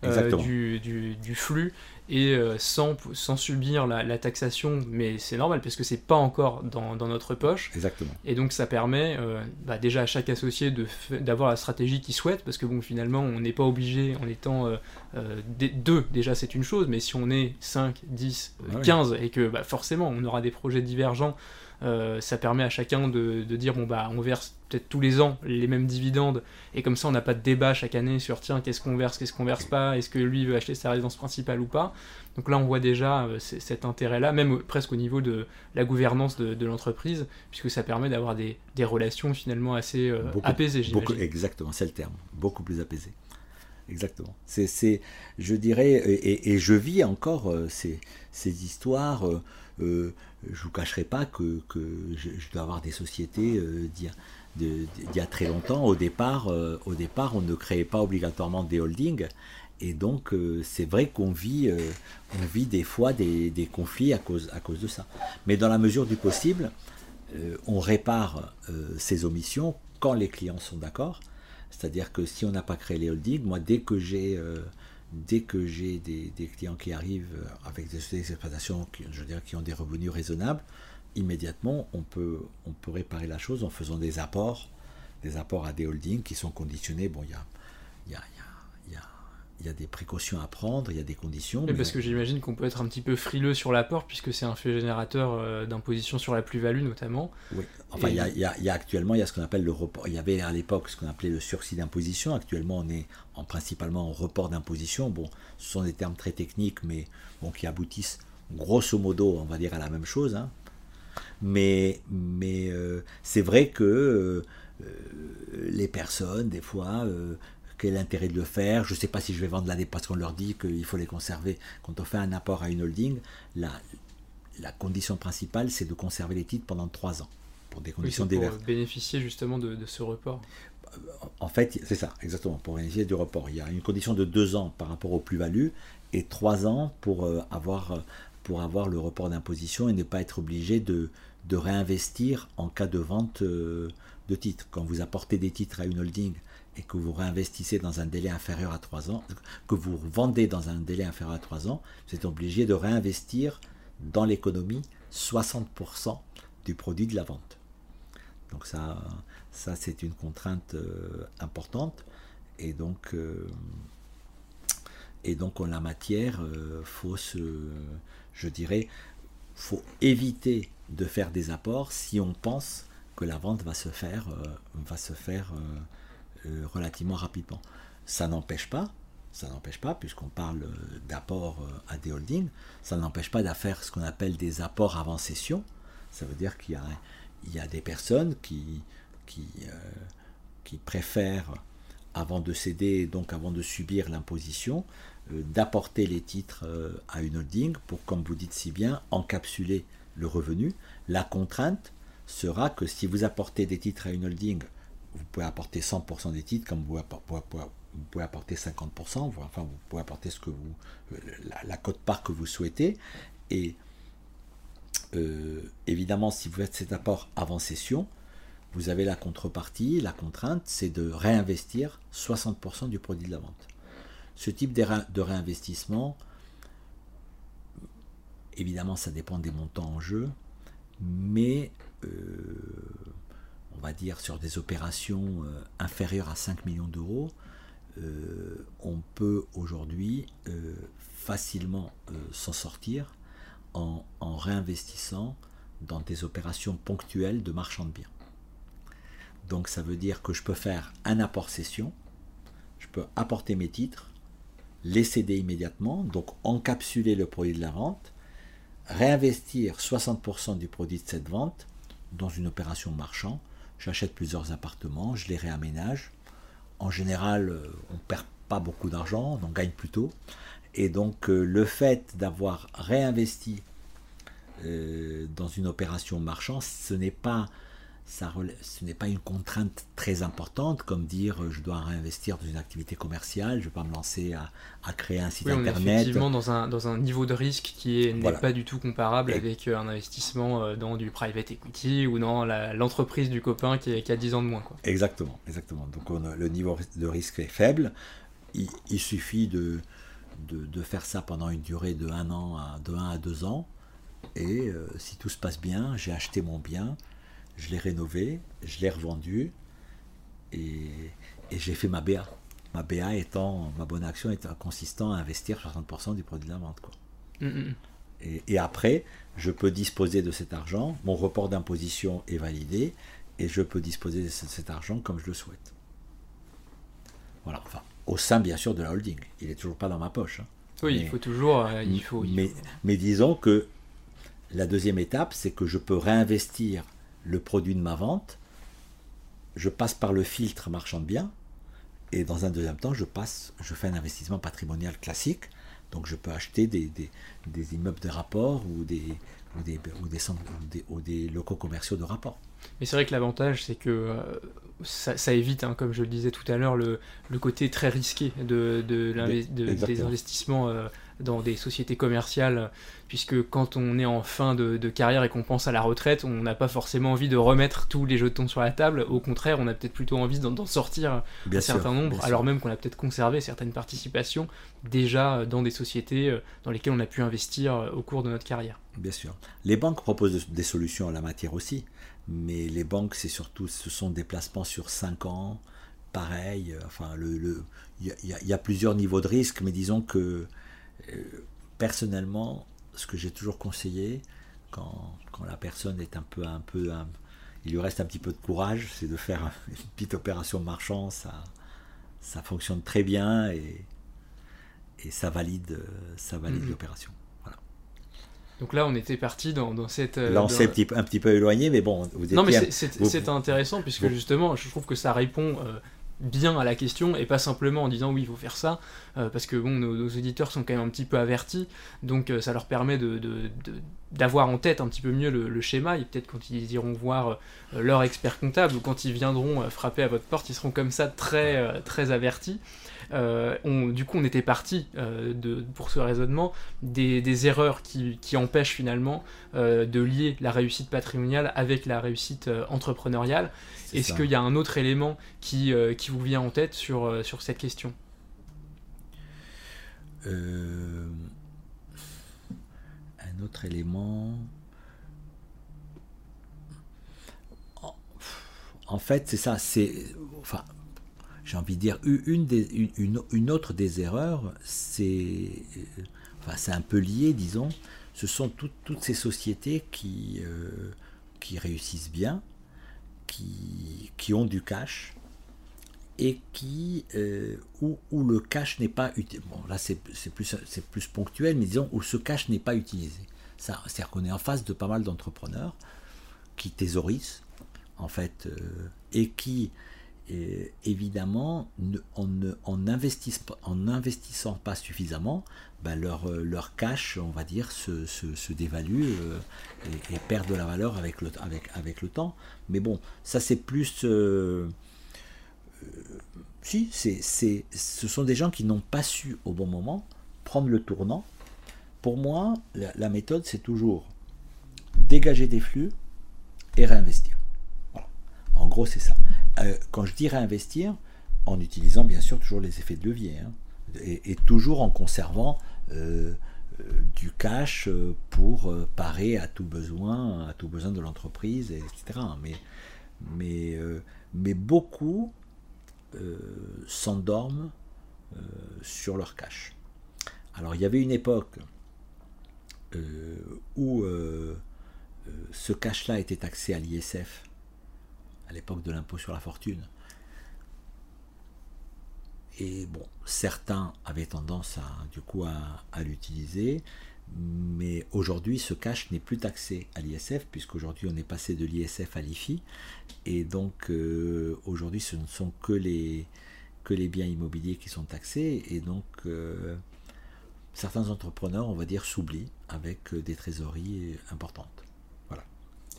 euh, du, du, flux et euh, sans, sans subir la, taxation, mais c'est normal parce que c'est pas encore dans, dans, notre poche. Exactement. Et donc ça permet euh, bah, déjà à chaque associé d'avoir la stratégie qu'il souhaite parce que bon finalement on n'est pas obligé en étant deux, déjà c'est une chose, mais si on est 5, 10, 15, et que bah, forcément on aura des projets divergents, euh, ça permet à chacun de, dire bon bah on verse peut-être tous les ans les mêmes dividendes et comme ça on n'a pas de débat chaque année sur tiens qu'est-ce qu'on verse, qu'est-ce qu'on verse pas, est-ce que lui veut acheter sa résidence principale ou pas. Donc là on voit déjà euh, cet intérêt-là, même presque au niveau de la gouvernance de, l'entreprise, puisque ça permet d'avoir des, relations finalement assez euh, apaisées. exactement, c'est le terme, beaucoup plus apaisées. Exactement. C'est, je dirais, et, je vis encore ces, ces, histoires je vous cacherai pas que, je, dois avoir des sociétés euh, d'il y, a très longtemps. Au départ, euh, au départ, on ne créait pas obligatoirement des holdings. Et donc, c'est vrai qu'on vit, on vit des fois des, conflits à cause, à cause de ça. Mais dans la mesure du possible, on répare ces omissions quand les clients sont d'accord. C'est-à-dire que si on n'a pas créé les holdings, moi, dès que j'ai dès que j'ai des, clients qui arrivent euh, avec des sociétés qui, ont des revenus raisonnables, immédiatement on peut, réparer la chose en faisant des apports, des apports à des holdings qui sont conditionnés. Bon, il y a il y a des précautions à prendre, il y a des conditions. Mais parce que j'imagine qu'on peut être un petit peu frileux sur l'apport, puisque c'est un fait générateur euh, d'imposition sur la plus-value notamment. Oui, enfin, il, y a, actuellement, il y a ce qu'on appelle le report. Il y avait à l'époque ce qu'on appelait le sursis d'imposition. Actuellement, on est en, principalement en report d'imposition. Bon, ce sont des termes très techniques, mais bon, qui aboutissent grosso modo, on va dire, à la même chose. Hein. Mais, mais euh, c'est vrai que euh, les personnes, des fois, quel est l'intérêt de le faire Je ne sais pas si je vais vendre l'année parce qu'on leur dit qu'il faut les conserver. Quand on fait un apport à une holding, la, la condition principale, c'est de conserver les titres pendant trois ans. Pour des conditions oui, Pour bénéficier justement de, ce report. En fait, c'est ça, exactement, pour bénéficier du report. Il y a une condition de deux ans par rapport aux plus-values et trois ans pour, euh, avoir, pour avoir le report d'imposition et ne pas être obligé de, de réinvestir en cas de vente euh, de titres. Quand vous apportez des titres à une holding et que vous réinvestissez dans un délai inférieur à 3 ans, que vous vendez dans un délai inférieur à 3 ans, vous êtes obligé de réinvestir dans l'économie 60% du produit de la vente. Donc ça, ça c'est une contrainte euh, importante. Et donc, euh, et donc en la matière, euh, faut se, je dirais, faut éviter de faire des apports si on pense que la vente va se faire, va se faire euh, relativement rapidement. Ça n'empêche pas, ça n'empêche pas, puisqu'on parle euh, d'apport euh, à des holdings, ça n'empêche pas d'affaire ce qu'on appelle des apports avant cession. Ça veut dire qu'il y a, des personnes qui préfèrent, avant de céder, donc avant de subir l'imposition, d'apporter les titres à une holding pour, comme vous dites si bien, encapsuler le revenu. La contrainte sera que si vous apportez des titres à une holding vous pouvez apporter 100% des titres, comme vous, pouvez apporter 50%, enfin vous pouvez apporter ce que vous, euh, la, cote-part que vous souhaitez. Et euh, évidemment, si vous faites cet apport avant session, vous avez la contrepartie, la contrainte, c'est de réinvestir 60% du produit de la vente. Ce type de, réinvestissement, évidemment, ça dépend des montants en jeu, mais euh, on va dire, sur des opérations euh, inférieures à 5 millions d'euros, euh, on peut aujourd'hui euh, facilement s'en sortir en, réinvestissant dans des opérations ponctuelles de marchand de biens. Donc ça veut dire que je peux faire un apport cession, je peux apporter mes titres, les céder immédiatement, donc encapsuler le produit de la vente, réinvestir 60% du produit de cette vente dans une opération marchand, J'achète plusieurs appartements, je les réaménage. En général, euh, on ne perd pas beaucoup d'argent, on en gagne plutôt. Et donc euh, le fait d'avoir réinvesti euh, dans une opération marchand, ce n'est pas ce n'est pas une contrainte très importante, comme dire euh, je dois réinvestir dans une activité commerciale, je ne vais pas me lancer à, créer un site internet. On est effectivement dans un, dans un niveau de risque qui n'est pas du tout comparable avec euh, un investissement euh, dans du private equity ou dans l'entreprise du copain qui, a 10 ans de moins. Quoi. Exactement, exactement. Donc le niveau de risque est faible. Il, suffit de, de, faire ça pendant une durée de 1 an à, de 1 à 2 ans. Et si tout se passe bien, j'ai acheté mon bien je l'ai rénové, je l'ai revendu et, j'ai fait ma BA. ma BA étant, ma bonne action étant consistant à investir 60% du produit de la vente. Quoi. Et, et après, je peux disposer de cet argent, mon report d'imposition est validé, et je peux disposer de ce- cet argent comme je le souhaite. Voilà, enfin, au sein bien sûr de la holding. Il n'est toujours pas dans ma poche. hein. Oui, Mais- il faut toujours. euh, il faut, il mais, faut- mais disons que la deuxième étape, c'est que je peux réinvestir le produit de ma vente. Je passe par le filtre marchand de biens. Et dans un deuxième temps, je passe, je fais un investissement patrimonial classique. Donc je peux acheter des, des, des immeubles de rapport ou des, ou des, ou des, centres- ou des- ou des locaux commerciaux de rapport. Mais c'est vrai que l'avantage, c'est que euh, ça, ça évite, hein, comme je le disais tout à l'heure, le, le côté très risqué de, de des investissements euh, dans des sociétés commerciales, puisque quand on est en fin de, de carrière et qu'on pense à la retraite, on n'a pas forcément envie de remettre tous les jetons sur la table. Au contraire, on a peut-être plutôt envie d'en sortir Bien un sûr, certain nombre, alors même qu'on a peut-être conservé certaines participations déjà dans des sociétés euh, dans lesquelles on a pu investir euh, au cours de notre carrière. Bien sûr. Les banques proposent de- des solutions en la matière aussi, mais les banques, c'est surtout, ce sont des placements sur 5 ans, pareil. euh, Enfin, le- il y, a- y plusieurs niveaux de risque, mais disons que personnellement, ce que j'ai toujours conseillé, quand, quand la personne est un peu, un peu, un- il lui reste un petit peu de courage, c'est de faire une petite opération marchand. Ça, ça fonctionne très bien et, et ça valide, euh, ça valide Mhm. l'opération. Donc là, on était parti dans, dans cette... euh, Là, on dans- s'est un petit, peu- un petit peu éloigné, mais bon, vous étiez... Non, mais c'est- vous- intéressant puisque vous- justement, je trouve que ça répond euh, bien à la question et pas simplement en disant oui, il faut faire ça, euh, parce que bon, nos, auditeurs sont quand même un petit peu avertis, donc euh, ça leur permet de- d'avoir en tête un petit peu mieux le, schéma et peut-être quand ils iront voir euh, leur expert comptable ou quand ils viendront frapper à votre porte, ils seront comme ça très, très avertis. Euh, on- du coup, on était parti euh, de, pour ce raisonnement des, des erreurs qui, qui empêchent finalement euh, de lier la réussite patrimoniale avec la réussite entrepreneuriale. Est-ce qu'il y a un autre élément qui, qui vous vient en tête sur, sur cette question? Euh, Un autre élément... En- En fait, c'est ça, c'est... Enfin, j'ai envie de dire, une, autre des erreurs, c'est... Enfin, un peu lié, disons. Ce sont toutes- ces sociétés qui, euh, qui réussissent bien, qui, qui ont du cash, et qui euh, où, où le cash n'est pas utilisé. Bon, là c'est plus plus ponctuel, mais disons où ce cash n'est pas utilisé. Ça, c'est-à-dire qu'on est en face de pas mal d'entrepreneurs qui thésaurisent en fait euh, et qui euh, évidemment en, en, pas- en n'investissant pas suffisamment, ben, leur, euh, leur cash, on va dire, se, dévalue euh, et, perd de la valeur avec le, temps. Mais bon, ça c'est plus... euh, si, c'est, ce sont des gens qui n'ont pas su au bon moment prendre le tournant. Pour moi, la, la méthode, c'est toujours dégager des flux et réinvestir. Voilà. En gros, c'est ça. Euh, quand je dis réinvestir, en utilisant bien sûr toujours les effets de levier, hein, et, toujours en conservant euh, euh, du cash pour parer à tout besoin, à tout besoin de l'entreprise, etc. Mais, beaucoup s'endorment sur leur cash. Alors il y avait une époque où ce cash-là était taxé à l'ISF, à l'époque de l'impôt sur la fortune. Et bon, certains avaient tendance à, du coup à, l'utiliser, mais aujourd'hui ce cash n'est plus taxé à l'ISF, puisqu'aujourd'hui on est passé de l'ISF à l'IFI, et donc euh, aujourd'hui ce ne sont que les, que les biens immobiliers qui sont taxés, et donc euh, certains entrepreneurs, on va dire, s'oublient avec euh, des trésoreries importantes.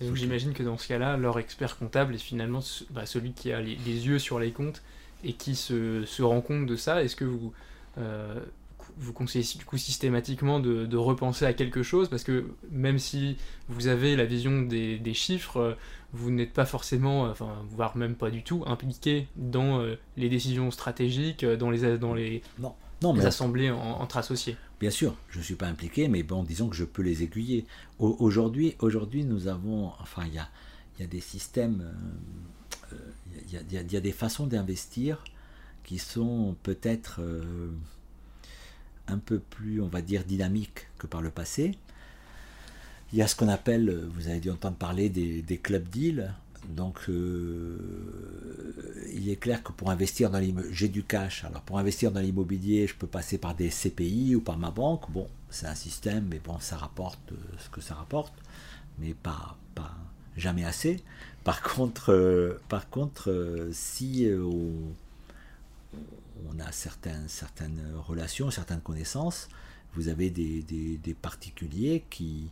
Donc j'imagine que dans ce cas-là, leur expert comptable est finalement bah, celui qui a les, les yeux sur les comptes et qui se, se rend compte de ça. Est-ce que vous, euh, vous conseillez du coup systématiquement de, de repenser à quelque chose? Parce que même si vous avez la vision des, des chiffres, euh, vous n'êtes pas forcément, euh, enfin, voire même pas du tout, impliqué dans euh, les décisions stratégiques, dans les, dans les, Non, non les mais assemblées en- entre associés. Bien sûr, je ne suis pas impliqué, mais bon, disons que je peux les aiguiller. Au- Aujourd'hui, aujourd'hui, nous avons, enfin, il y a, des systèmes, euh, euh, il y, a, des façons d'investir qui sont peut-être un peu plus, on va dire, dynamiques que par le passé. Il y a ce qu'on appelle, vous avez dû entendre parler des, des clubs deals. Donc, euh, il est clair que pour investir dans l'immobilier, j'ai du cash. Alors, pour investir dans l'immobilier, je peux passer par des CPI ou par ma banque. Bon, c'est un système, mais bon, ça rapporte euh, ce que ça rapporte, mais pas, pas jamais assez. Par contre, euh, par contre si on, a certaines, relations, certaines connaissances, vous avez des, des, particuliers qui,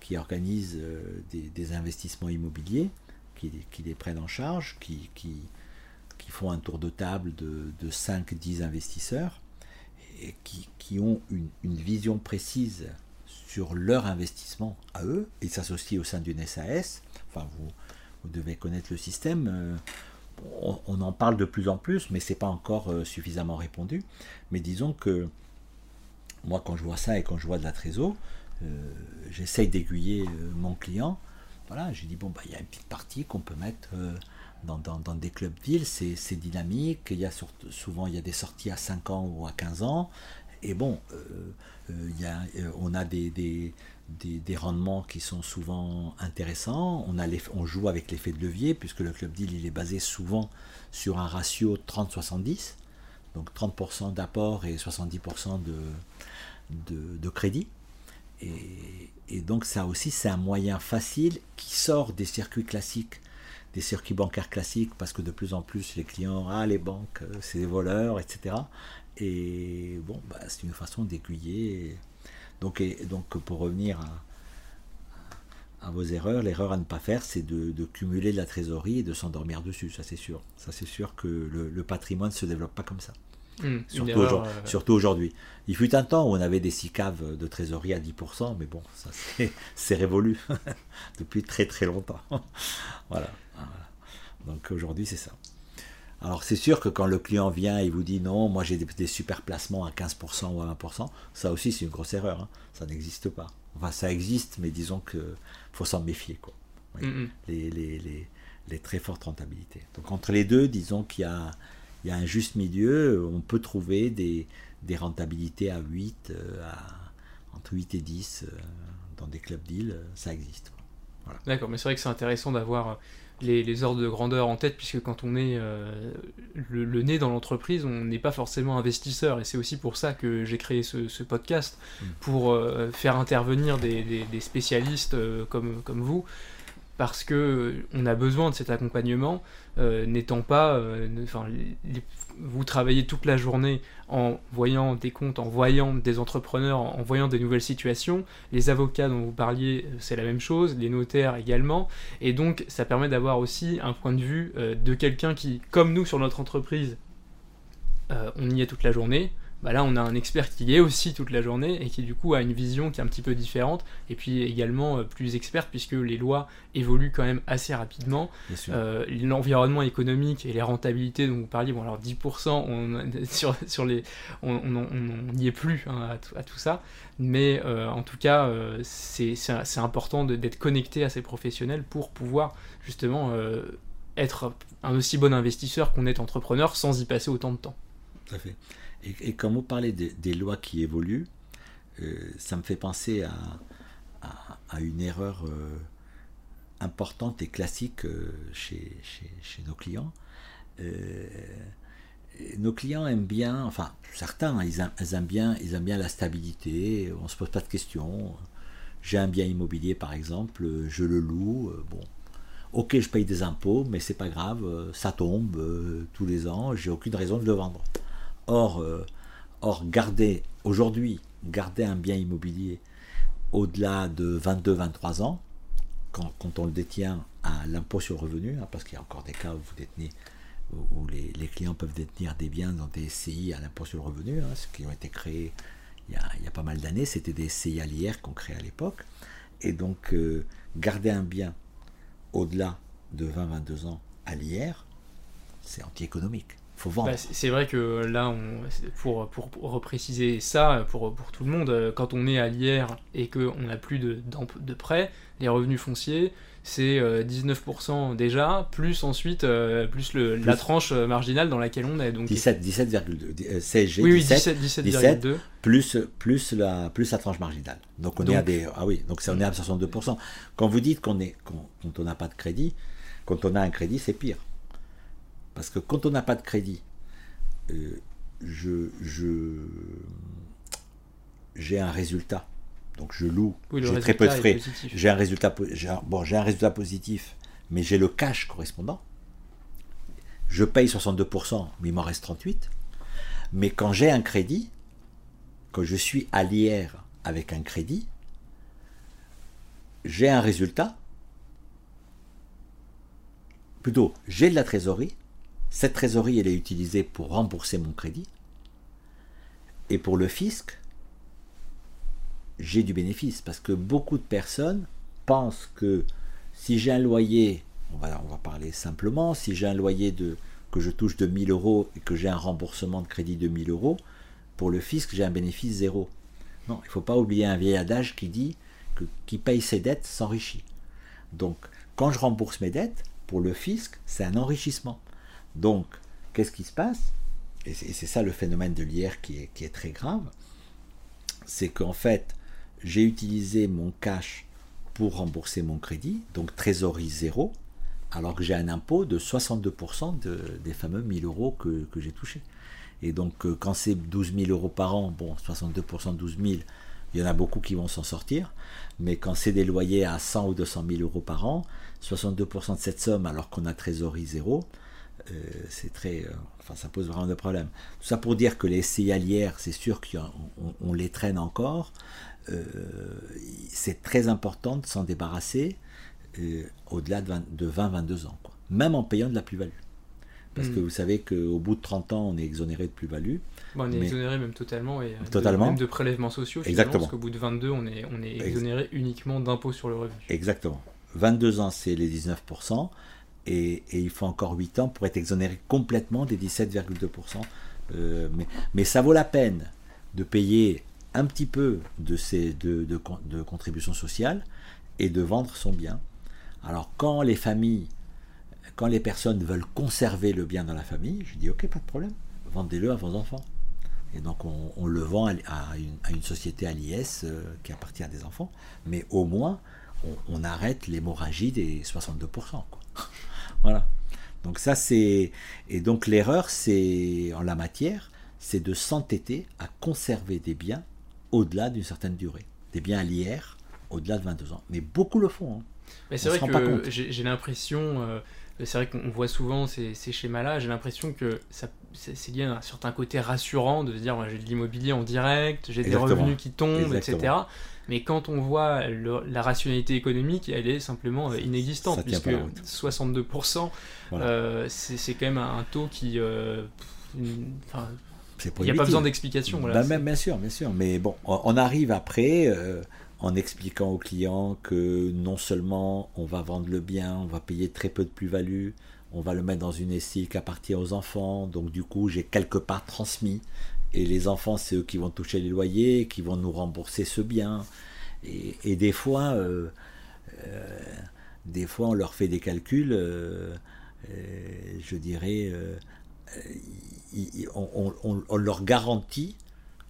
qui organisent des investissements immobiliers qui, les prennent en charge, qui, qui, font un tour de table de, de 5-10 investisseurs et qui, qui ont une, une, vision précise sur leur investissement à eux. Ils s'associent au sein d'une SAS. Enfin, vous, vous, devez connaître le système. Euh, on, en parle de plus en plus, mais c'est pas encore euh, suffisamment répondu. Mais disons que moi, quand je vois ça et quand je vois de la trésor, euh, j'essaye d'aiguiller mon client voilà, j'ai dit, bon, bah, il y a une petite partie qu'on peut mettre euh, dans, des clubs villes, c'est dynamique, il y a souvent il y a des sorties à 5 ans ou à 15 ans, et bon, euh, euh, on a des, des, rendements qui sont souvent intéressants, on, joue avec l'effet de levier, puisque le club deal est basé souvent sur un ratio 30-70, donc 30% d'apport et 70% de, de, de crédit. Et, donc ça aussi, c'est un moyen facile qui sort des circuits classiques, des circuits bancaires classiques, parce que de plus en plus les clients, ah les banques, euh, c'est des voleurs, etc. Et bon, bah, c'est une façon d'aiguiller. Donc, pour revenir à, à vos erreurs, l'erreur à ne pas faire, c'est de, cumuler de la trésorerie et de s'endormir dessus, ça c'est sûr. Ça c'est sûr que le, le patrimoine ne se développe pas comme ça. Hmm, euh, surtout, aujourd'hui. Il fut un temps où on avait des six caves de trésorerie à 10%, mais bon, ça c'est révolu depuis très très longtemps. voilà. Donc aujourd'hui c'est ça. Alors c'est sûr que quand le client vient et vous dit non, moi j'ai des, super placements à 15% ou à 20%, ça aussi c'est une grosse erreur. Hein. Ça n'existe pas. Enfin ça existe, mais disons que faut s'en méfier. Quoi. Les, les, les très fortes rentabilités. Donc entre les deux, disons qu'il y a il y a un juste milieu, on peut trouver des, des rentabilités à 8, euh, à, entre 8 et 10 euh, dans des clubs deals, ça existe. D'accord, mais c'est vrai que c'est intéressant d'avoir les, les, ordres de grandeur en tête, puisque quand on est euh, le, nez dans l'entreprise, on n'est pas forcément investisseur, et c'est aussi pour ça que j'ai créé ce, podcast, mm. pour faire intervenir des, des, spécialistes comme, comme vous, parce que euh, on a besoin de cet accompagnement, euh, n'étant pas, euh, vous travaillez toute la journée en voyant des comptes, en voyant des entrepreneurs, en, voyant des nouvelles situations. Les avocats dont vous parliez, c'est la même chose, les notaires également, et donc ça permet d'avoir aussi un point de vue de quelqu'un qui, comme nous sur notre entreprise, on y est toute la journée, bah là on a un expert qui est aussi toute la journée et qui du coup a une vision qui est un petit peu différente et puis également euh, plus experte puisque les lois évoluent quand même assez rapidement. Euh, l'environnement économique et les rentabilités dont vous parliez, bon alors 10% on, sur, sur les, on n'y est plus hein, à, tout ça, mais euh, en tout cas c'est important d'être connecté à ces professionnels pour pouvoir justement être un aussi bon investisseur qu'on est entrepreneur sans y passer autant de temps. Tout à fait. Et, et quand vous parlez des lois qui évoluent, euh, ça me fait penser à, une erreur euh, importante et classique euh, chez, nos clients. nos clients aiment bien, enfin certains, ils aiment, bien, ils aiment bien la stabilité, on ne se pose pas de questions. J'ai un bien immobilier par exemple, je le loue, bon, ok je paye des impôts, mais c'est pas grave, ça tombe tous les ans, j'ai aucune raison de le vendre. Or, euh, or garder, aujourd'hui, garder un bien immobilier au-delà de 22-23 ans, quand, on le détient à l'impôt sur le revenu, hein, parce qu'il y a encore des cas où vous détenez où les, clients peuvent détenir des biens dans des SCI à l'impôt sur le revenu, hein, ce qui ont été créés il y a, il y a pas mal d'années, c'était des SCI à l'IR qu'on créait à l'époque. Et donc, euh, garder un bien au-delà de 20-22 ans à l'IR, c'est anti-économique faut vendre. Bah, c'est vrai que là, on, pour, pour, pour repréciser ça, pour, pour tout le monde, euh, quand on est à l'IR et qu'on n'a plus de, de prêts, les revenus fonciers, c'est euh, 19% déjà, plus ensuite euh, plus le, la tranche euh, marginale dans laquelle on est. Donc, 17, 17,2 euh, CSG, oui, oui, 17, 17, 17. 17,2. plus, plus, la, plus la tranche marginale. Donc on est à des. Ah oui, donc on est à 62%. Quand vous dites qu'on est, qu'on- quand on n'a pas de crédit, quand on a un crédit, c'est pire. Parce que quand on n'a pas de crédit, euh, je, j'ai un résultat. Donc je loue, Oui, j'ai très peu de frais. J'ai un résultat, po- j'ai un- bon, j'ai un résultat positif, mais j'ai le cash correspondant. Je paye 62%, mais il m'en reste 38. Mais quand j'ai un crédit, quand je suis à l'IR avec un crédit, j'ai un résultat. Plutôt, j'ai de la trésorerie. Cette trésorerie, elle est utilisée pour rembourser mon crédit. Et pour le fisc, j'ai du bénéfice. Parce que beaucoup de personnes pensent que si j'ai un loyer, on va, on parler simplement, si j'ai un loyer de, que je touche de 1000 euros et que j'ai un remboursement de crédit de 1000 euros, pour le fisc, j'ai un bénéfice zéro. Non, il ne faut pas oublier un vieil adage qui dit que qui paye ses dettes s'enrichit. Donc, quand je rembourse mes dettes, pour le fisc, c'est un enrichissement. Donc, qu'est-ce qui se passe? Et c'est ça le phénomène de l'IR qui est, très grave. C'est qu'en fait, j'ai utilisé mon cash pour rembourser mon crédit, donc trésorerie zéro, alors que j'ai un impôt de 62% de- des fameux 1000 euros que, j'ai touchés. Et donc, euh, quand c'est 12 000 euros par an, bon, 62% de 12 000, il y en a beaucoup qui vont s'en sortir. Mais quand c'est des loyers à 100 ou 200 000 euros par an, 62% de cette somme, alors qu'on a trésorerie zéro, euh, c'est très. euh, enfin, ça pose vraiment des problèmes. Tout ça pour dire que les l'IR, c'est sûr qu'on on les traîne encore. Euh, c'est très important de s'en débarrasser au-delà de 20 de 20-22 ans, quoi. même en payant de la plus-value. Parce Mm. que vous savez qu'au bout de 30 ans, on est exonéré de plus-value. Bon, on est Mais- exonéré même totalement et euh, de- Totalement. même de prélèvements sociaux Exactement. parce qu'au bout de 22 on est, on est Ex- exonéré uniquement d'impôts sur le revenu. Exactement. 22 ans, c'est les 19%. Et, il faut encore 8 ans pour être exonéré complètement des 17,2%. Euh, mais, ça vaut la peine de payer un petit peu de ces de, de, con- de contributions sociales et de vendre son bien. Alors quand les familles, quand les personnes veulent conserver le bien dans la famille, je dis ok, pas de problème, vendez-le à vos enfants. Et donc on, le vend à, une, société à l'IS euh, qui appartient à des enfants, mais au moins on, arrête l'hémorragie des 62%. Quoi. Voilà. Donc ça c'est et donc l'erreur c'est en la matière, c'est de s'entêter à conserver des biens au-delà d'une certaine durée, des biens à l'IR au-delà de 22 ans. Mais beaucoup le font. hein. Mais c'est vrai que j'ai l'impression, euh, c'est vrai qu'on voit souvent ces, ces schémas-là, j'ai l'impression que ça- c'est lié à un certain côté rassurant de se dire j'ai de l'immobilier en direct, j'ai des revenus qui tombent, Exactement. etc. Mais quand on voit le- la rationalité économique, elle est simplement euh, inexistante, Ça puisque pas la route. 62%, Voilà. euh, c'est quand même un taux qui... euh, une- il n'y a pas besoin d'explication. Voilà, Bah, bien sûr, bien sûr. Mais bon, on on arrive après euh, en expliquant aux clients que non seulement on va vendre le bien, on va payer très peu de plus-value, on va le mettre dans une SCI qui appartient aux enfants, donc du coup j'ai quelque part transmis. Et les enfants, c'est eux qui vont toucher les loyers, qui vont nous rembourser ce bien. Et, des fois, euh, euh, des fois, on leur fait des calculs, euh, je dirais, on, leur garantit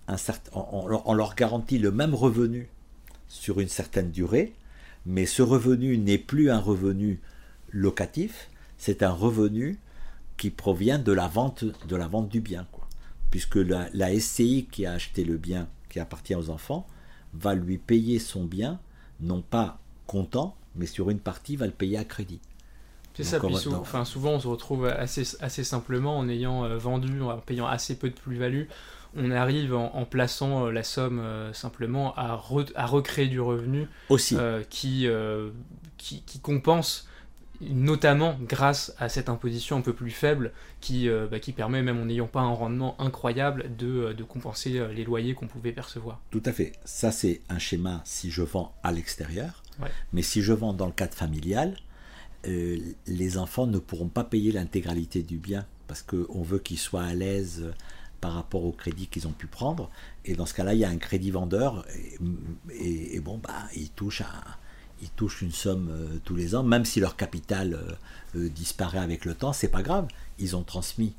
un certain, on leur garantit le même revenu sur une certaine durée, mais ce revenu n'est plus un revenu locatif, c'est un revenu qui provient de la vente, de la vente du bien. Quoi. Puisque la, la SCI qui a acheté le bien qui appartient aux enfants va lui payer son bien, non pas comptant, mais sur une partie va le payer à crédit. C'est ça, puis sou- enfin, souvent on se retrouve assez, assez simplement en ayant euh, vendu, en payant assez peu de plus-value. On arrive en, en plaçant euh, la somme euh, simplement à, re- à recréer du revenu Aussi, euh, qui, qui, qui compense, notamment grâce à cette imposition un peu plus faible qui, euh, bah, qui permet, même en n'ayant pas un rendement incroyable, de, de compenser les loyers qu'on pouvait percevoir. Tout à fait. Ça, c'est un schéma si je vends à l'extérieur. Ouais. Mais si je vends dans le cadre familial, euh, les enfants ne pourront pas payer l'intégralité du bien parce qu'on veut qu'ils soient à l'aise par rapport au crédit qu'ils ont pu prendre. Et dans ce cas-là, il y a un crédit vendeur, et, bon, bah, ils touchent à, ils touchent une somme euh, tous les ans, même si leur capital euh, euh, disparaît avec le temps, c'est pas grave. Ils ont transmis,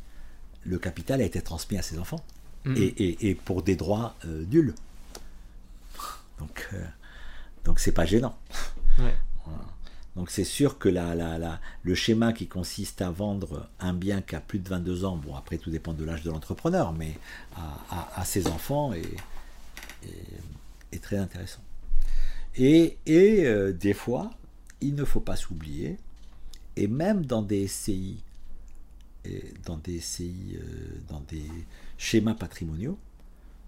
le capital a été transmis à ses enfants, mhm. et, pour des droits nuls. Donc, donc c'est pas gênant. Donc c'est sûr que le schéma qui consiste à vendre un bien qui a plus de 22 ans, bon après tout dépend de l'âge de l'entrepreneur, mais à, ses enfants est, très intéressant. Et, euh, des fois, il ne faut pas s'oublier, et même dans des SCI, dans des SCI, euh, dans des schémas patrimoniaux,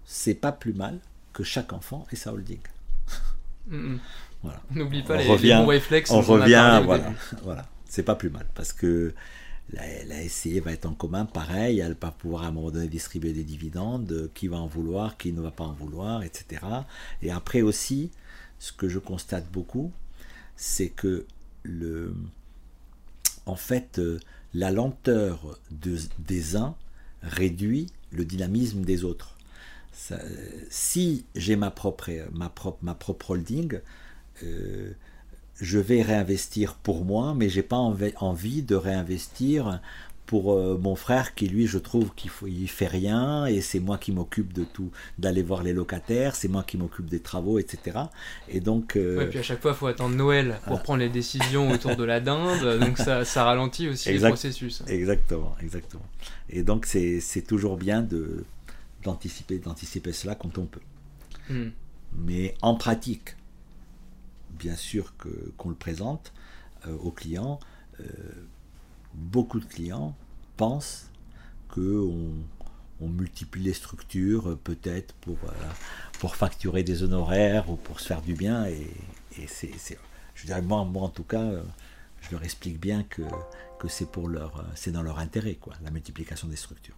c'est pas plus mal que chaque enfant ait sa holding. Voilà. On n'oublie pas les, bons réflexes. On revient, voilà, voilà. C'est pas plus mal parce que la, la, SCI va être en commun, pareil, elle va pouvoir à un moment donné distribuer des dividendes, qui va en vouloir, qui ne va pas en vouloir, etc. Et après aussi, ce que je constate beaucoup, c'est que le, en fait, euh, la lenteur des uns réduit le dynamisme des autres. si j'ai ma propre, ma, propre, ma propre holding, euh, je vais réinvestir pour moi, mais j'ai pas envie de réinvestir pour euh, mon frère qui lui je trouve qu'il il fait rien et c'est moi qui m'occupe de tout d'aller voir les locataires c'est moi qui m'occupe des travaux etc et donc euh, ouais, puis à chaque fois il faut attendre Noël pour prendre les décisions autour de la dinde donc ça, ça ralentit aussi le processus. exactement exactement. Et donc c'est toujours bien de d'anticiper d'anticiper cela quand on peut. Hmm. mais en pratique bien sûr qu'on le présente euh, aux clients beaucoup de clients pensent qu'on on multiplie les structures peut-être pour, euh, pour facturer des honoraires ou pour se faire du bien. Et, c'est, je dirais, moi, moi en tout cas, euh, je leur explique bien que, c'est, c'est dans leur intérêt, quoi, la multiplication des structures.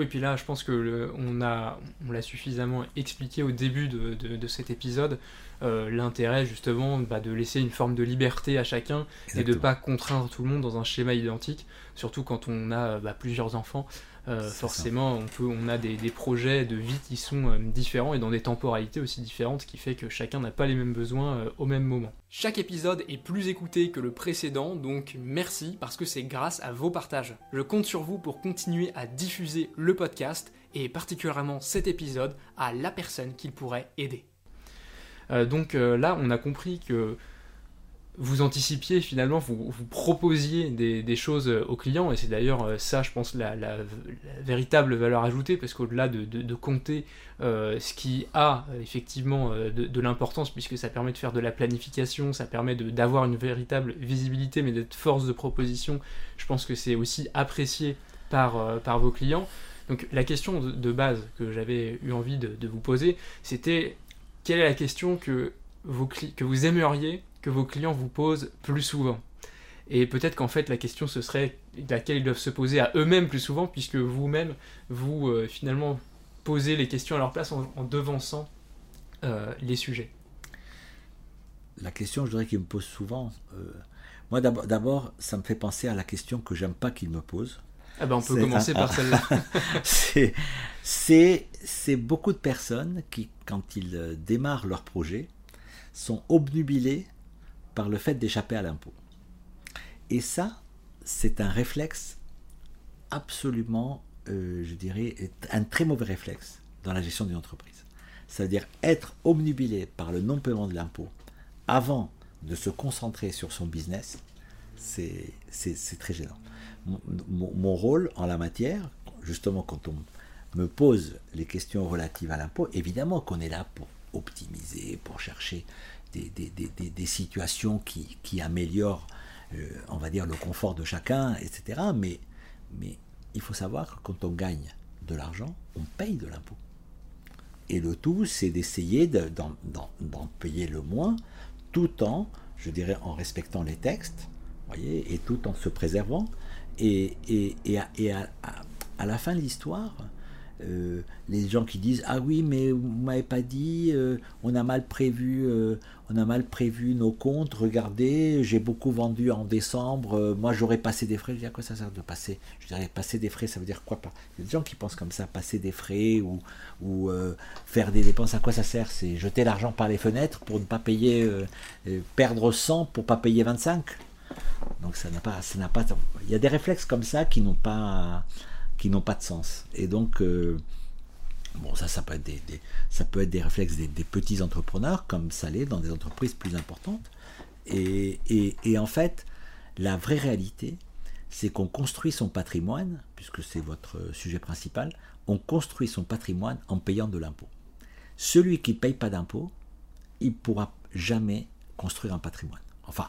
Oui, puis là, je pense que on, a, on l'a suffisamment expliqué au début de, de, cet épisode, euh, l'intérêt justement bah, de laisser une forme de liberté à chacun et de ne pas contraindre tout le monde dans un schéma identique, surtout quand on a bah, plusieurs enfants. Euh, forcément, on, peut, on a des, projets de vie qui sont euh, différents et dans des temporalités aussi différentes, ce qui fait que chacun n'a pas les mêmes besoins euh, au même moment. Chaque épisode est plus écouté que le précédent, donc merci parce que c'est grâce à vos partages. Je compte sur vous pour continuer à diffuser le podcast et particulièrement cet épisode à la personne qu'il pourrait aider. donc là, on a compris que vous anticipiez finalement, vous, proposiez des, choses aux clients, et c'est d'ailleurs euh, ça, je pense, la, véritable valeur ajoutée, parce qu'au-delà de, compter euh, ce qui a effectivement euh, de, l'importance, puisque ça permet de faire de la planification, ça permet d'avoir une véritable visibilité, mais d'être force de proposition, je pense que c'est aussi apprécié par, par vos clients. Donc la question de, base que j'avais eu envie de, vous poser, c'était quelle est la question que, vos, que vous aimeriez que vos clients vous posent plus souvent. Et peut-être qu'en fait la question ce serait laquelle ils doivent se poser à eux-mêmes plus souvent, puisque vous-même, vous, euh, finalement posez les questions à leur place en, devançant euh, les sujets. La question, je dirais qu'ils me posent souvent. Euh, moi d'abord, ça me fait penser à la question que j'aime pas qu'ils me posent. Ah ben on peut commencer par celle-là. c'est beaucoup de personnes qui, quand ils démarrent leur projet, sont obnubilés par le fait d'échapper à l'impôt. Et ça, c'est un réflexe absolument, euh, je dirais, un très mauvais réflexe dans la gestion d'une entreprise. C'est-à-dire être omnubilé par le non-paiement de l'impôt avant de se concentrer sur son business, c'est très gênant. mon, rôle en la matière, justement quand on me pose les questions relatives à l'impôt, évidemment qu'on est là pour optimiser, pour chercher des, situations qui, qui améliorent, euh, on va dire, le confort de chacun, etc. Mais, il faut savoir que quand on gagne de l'argent, on paye de l'impôt. Et le tout, c'est d'essayer d'en payer le moins, tout en, je dirais, en respectant les textes, voyez, et tout en se préservant. Et, à, la fin de l'histoire, euh, les gens qui disent ah oui mais vous m'avez pas dit euh, on a mal prévu euh, on a mal prévu nos comptes. Regardez j'ai beaucoup vendu en décembre moi j'aurais passé des frais. Je dis à quoi ça sert de passer? Je dirais passer des frais ça veut dire quoi? Pas il y a des gens qui pensent comme ça passer des frais ou, faire des dépenses à quoi ça sert? C'est jeter l'argent par les fenêtres pour ne pas payer perdre 100 pour pas payer 25 donc ça n'a pas ça n'a pas il y a des réflexes comme ça qui n'ont pas qui n'ont pas de sens. Et donc, euh, bon, ça, ça peut être des, ça peut être des réflexes des, petits entrepreneurs, comme ça l'est dans des entreprises plus importantes. Et, et, en fait, la vraie réalité, c'est qu'on construit son patrimoine, puisque c'est votre sujet principal, on construit son patrimoine en payant de l'impôt. Celui qui ne paye pas d'impôt, il ne pourra jamais construire un patrimoine. Enfin,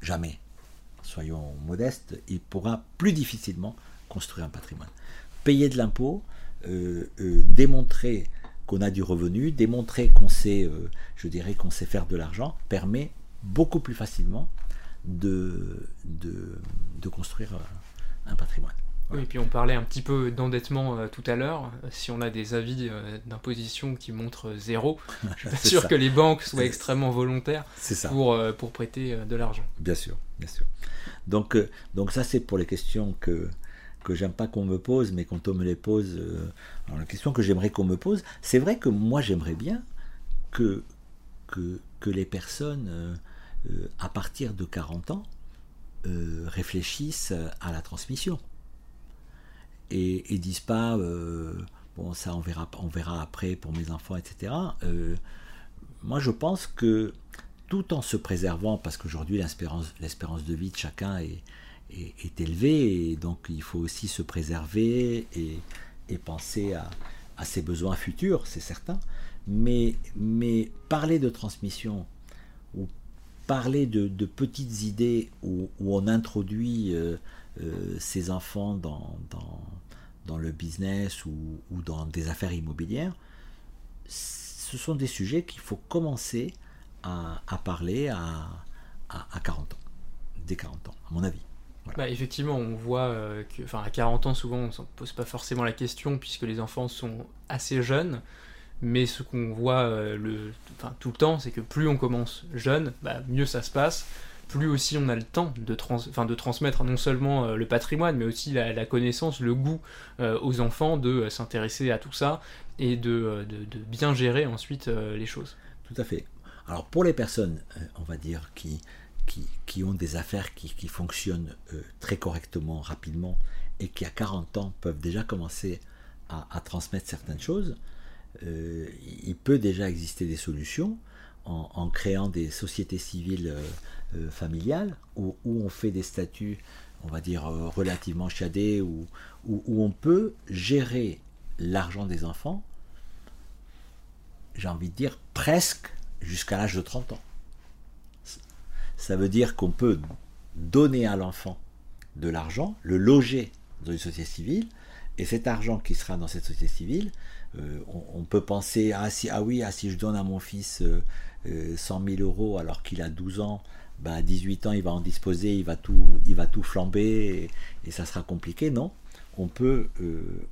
jamais. Soyons modestes, il pourra plus difficilement construire un patrimoine. Payer de l'impôt, euh, euh, démontrer qu'on a du revenu, démontrer qu'on sait, euh, je dirais qu'on sait faire de l'argent, permet beaucoup plus facilement de, de, construire un patrimoine. Oui, et puis on parlait un petit peu d'endettement tout à l'heure. Si on a des avis d'imposition qui montrent zéro, je suis pas sûr que les banques soient extrêmement volontaires Pour, pour prêter de l'argent. Bien sûr, bien sûr. Donc, donc ça c'est pour les questions que, que j'aime pas qu'on me pose, mais quand on me les pose, euh, la question que j'aimerais qu'on me pose, c'est vrai que moi j'aimerais bien que, que, que, les personnes euh, euh, à partir de 40 ans réfléchissent à la transmission et, et disent pas bon ça on verra on verra après pour mes enfants etc. moi je pense que tout en se préservant parce qu'aujourd'hui l'espérance l'espérance de vie de chacun est est, élevé et donc il faut aussi se préserver et, penser à, ses besoins futurs, c'est certain. Mais, parler de transmission ou parler de, petites idées où, on introduit euh, euh, ses enfants dans, le business ou, dans des affaires immobilières, ce sont des sujets qu'il faut commencer à, parler à 40 ans, dès 40 ans, à mon avis. Bah, effectivement, on voit euh, que, enfin, à 40 ans, souvent, on ne pose pas forcément la question puisque les enfants sont assez jeunes. Mais ce qu'on voit euh, le, enfin, tout le temps, c'est que plus on commence jeune, bah, mieux ça se passe. Plus aussi on a le temps de, trans, de transmettre non seulement euh, le patrimoine, mais aussi la, connaissance, le goût aux enfants de s'intéresser à tout ça et de, de, de bien gérer ensuite les choses. Tout à fait. Alors pour les personnes, on va dire, qui, qui, ont des affaires qui, fonctionnent euh, très correctement, rapidement, et qui à 40 ans peuvent déjà commencer à, transmettre certaines choses, euh, il peut déjà exister des solutions en, créant des sociétés civiles euh, familiales où, on fait des statuts, on va dire, relativement chadés, où, où on peut gérer l'argent des enfants, j'ai envie de dire presque jusqu'à l'âge de 30 ans ça veut dire qu'on peut donner à l'enfant de l'argent, le loger dans une société civile, et cet argent qui sera dans cette société civile, euh, on, peut penser ah, si, ah oui, ah, si je donne à mon fils 100 euh, 000 euh, euros alors qu'il a 12 ans, bah, à 18 ans il va en disposer, il va tout, il va tout flamber et, ça sera compliqué. Non, on peut,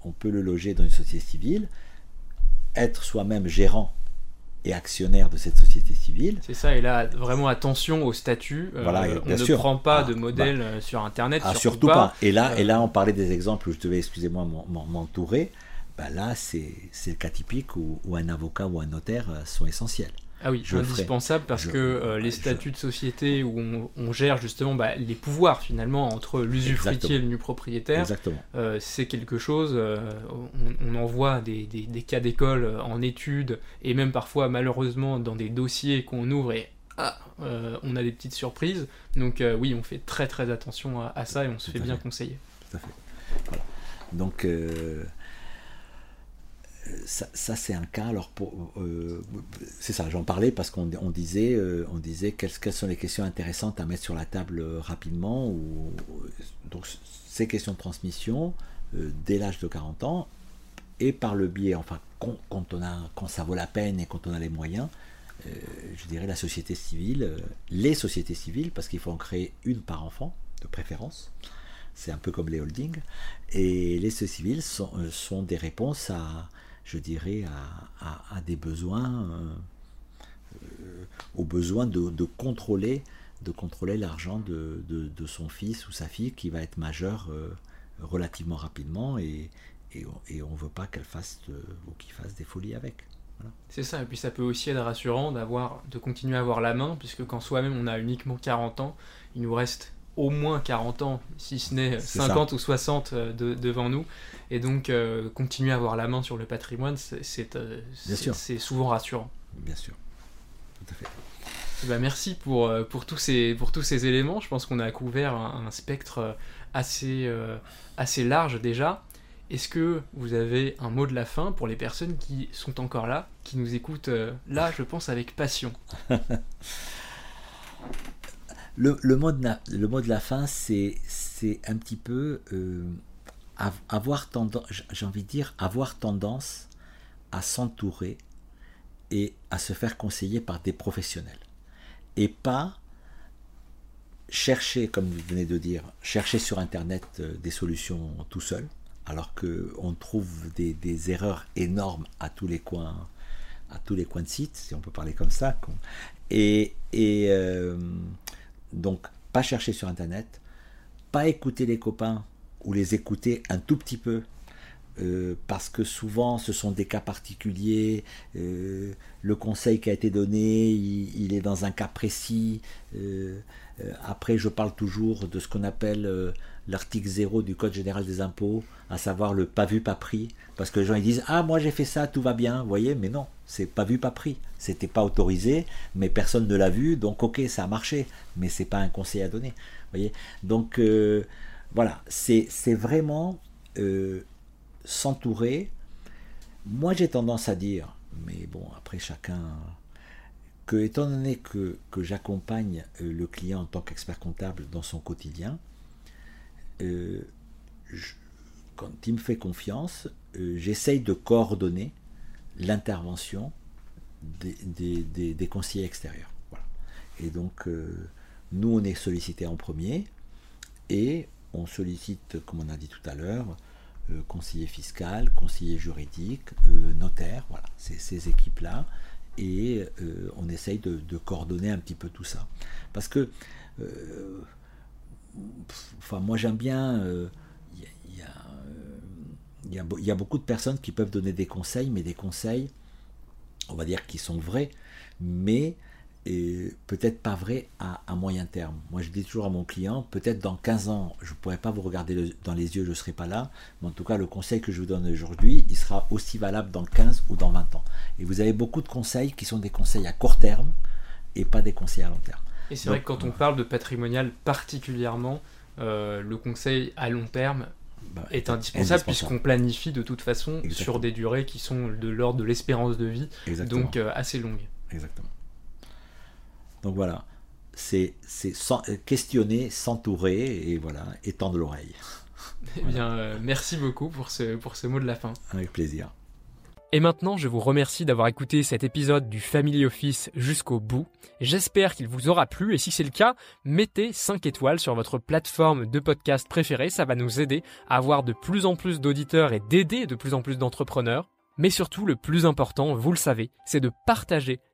on peut le loger dans une société civile, être soi-même gérant et actionnaire de cette société civile. C'est ça, et là, vraiment attention au statut. Euh, on ne prend pas de ah, modèle bah. euh, sur Internet. Ah, surtout, pas. Et, là, et là, on parlait des exemples où je devais, excusez-moi, m'entourer. Bah là, c'est le cas typique où, un avocat ou un notaire euh, sont essentiels. Ah oui, indispensable parce que euh, les statuts de société où on, gère justement bah, les pouvoirs finalement entre l'usufruitier et le nu propriétaire, euh, c'est quelque chose, euh, on, en voit des, des, cas d'école en études et même parfois malheureusement dans des dossiers qu'on ouvre et ah, on a des petites surprises. Donc oui, on fait très très attention à, ça et on se fait bien conseiller. Tout à fait. Voilà. Donc ça, c'est un cas. Alors euh, c'est ça. J'en parlais parce qu'on disait, euh, on disait quelles, sont les questions intéressantes à mettre sur la table euh, rapidement. Ou, ces questions de transmission dès l'âge de 40 ans et par le biais, enfin quand, on a, quand ça vaut la peine et quand on a les moyens, je dirais la société civile, les sociétés civiles, parce qu'il faut en créer une par enfant de préférence c'est un peu comme les holdings. Et les sociétés civiles sont, des réponses à, je dirais, à, des besoins, aux besoins de, de contrôler de contrôler l'argent de, de, son fils ou sa fille qui va être majeur relativement rapidement et, et, on ne veut pas qu'elle fasse ou qu'il fasse des folies avec. C'est ça, et puis ça peut aussi être rassurant d'avoir, de continuer à avoir la main, puisque quand soi-même on a uniquement 40 ans, il nous reste au moins 40 ans, si ce n'est 50 ou 60 euh, devant nous. Et donc, euh, continuer à avoir la main sur le patrimoine, c'est euh, souvent rassurant. Bien sûr, tout à fait. Ben, merci pour, pour, tous ces, pour tous ces éléments. Je pense qu'on a couvert un, spectre assez, assez large déjà. Est-ce que vous avez un mot de la fin pour les personnes qui sont encore là, qui nous écoutent là, je pense, avec passion? le, mot de la, le, mot de la, fin, c'est un petit peu euh, avoir tendance, j'ai envie de dire, avoir tendance à s'entourer et à se faire conseiller par des professionnels. Et pas chercher, comme vous venez de dire, chercher sur Internet euh, des solutions tout seul alors qu'on trouve des, erreurs énormes à tous les coins à tous les coins de site, si on peut parler comme ça. Et, euh, donc, pas chercher sur Internet, pas écouter les copains ou les écouter un tout petit peu, euh, parce que souvent ce sont des cas particuliers, euh, le conseil qui a été donné, il, est dans un cas précis. après, je parle toujours de ce qu'on appelle l'article 0 du Code général des impôts, à savoir le pas vu, pas pris. Parce que les gens ils disent Ah, moi j'ai fait ça, tout va bien, vous voyez, mais non, c'est pas vu, pas pris. C'était pas autorisé, mais personne ne l'a vu, donc ok, ça a marché, mais c'est pas un conseil à donner. voyez Donc euh, voilà, c'est vraiment euh, s'entourer. Moi j'ai tendance à dire, mais bon, après chacun que étant donné que, que j'accompagne euh, le client en tant qu'expert comptable dans son quotidien, euh, quand il me fait confiance, euh, j'essaye de coordonner l'intervention des, conseillers extérieurs. Et donc, euh, nous, on est sollicité en premier et on sollicite, comme on a dit tout à l'heure, conseiller fiscal, conseiller juridique, notaire, voilà, ces équipes-là. Et on essaye de, coordonner un petit peu tout ça. Parce que enfin, moi j'aime bien. Il y, a, beaucoup de personnes qui peuvent donner des conseils, mais des conseils, on va dire, qui sont vrais, mais peut-être pas vrais à, moyen terme. Moi je dis toujours à mon client, peut-être dans 15 ans, je ne pourrai pas vous regarder dans les yeux, je ne serai pas là, mais en tout cas le conseil que je vous donne aujourd'hui, il sera aussi valable dans 15 ou dans 20 ans. Et vous avez beaucoup de conseils qui sont des conseils à court terme et pas des conseils à long terme. Et c'est vrai que quand on parle de patrimonial particulièrement, euh, le conseil à long terme bah, est indispensable, puisqu'on planifie de toute façon sur des durées qui sont de l'ordre de l'espérance de vie, donc euh, assez longues. Exactement. Donc voilà, c'est questionner, s'entourer et voilà, étendre l'oreille. Eh bien, euh, merci beaucoup pour ce, pour ce mot de la fin. Avec plaisir. Et maintenant, je vous remercie d'avoir écouté cet épisode du Family Office jusqu'au bout. J'espère qu'il vous aura plu et si c'est le cas, mettez 5 étoiles sur votre plateforme de podcast préférée, ça va nous aider à avoir de plus en plus d'auditeurs et d'aider de plus en plus d'entrepreneurs. Mais surtout, le plus important, vous le savez, c'est de partager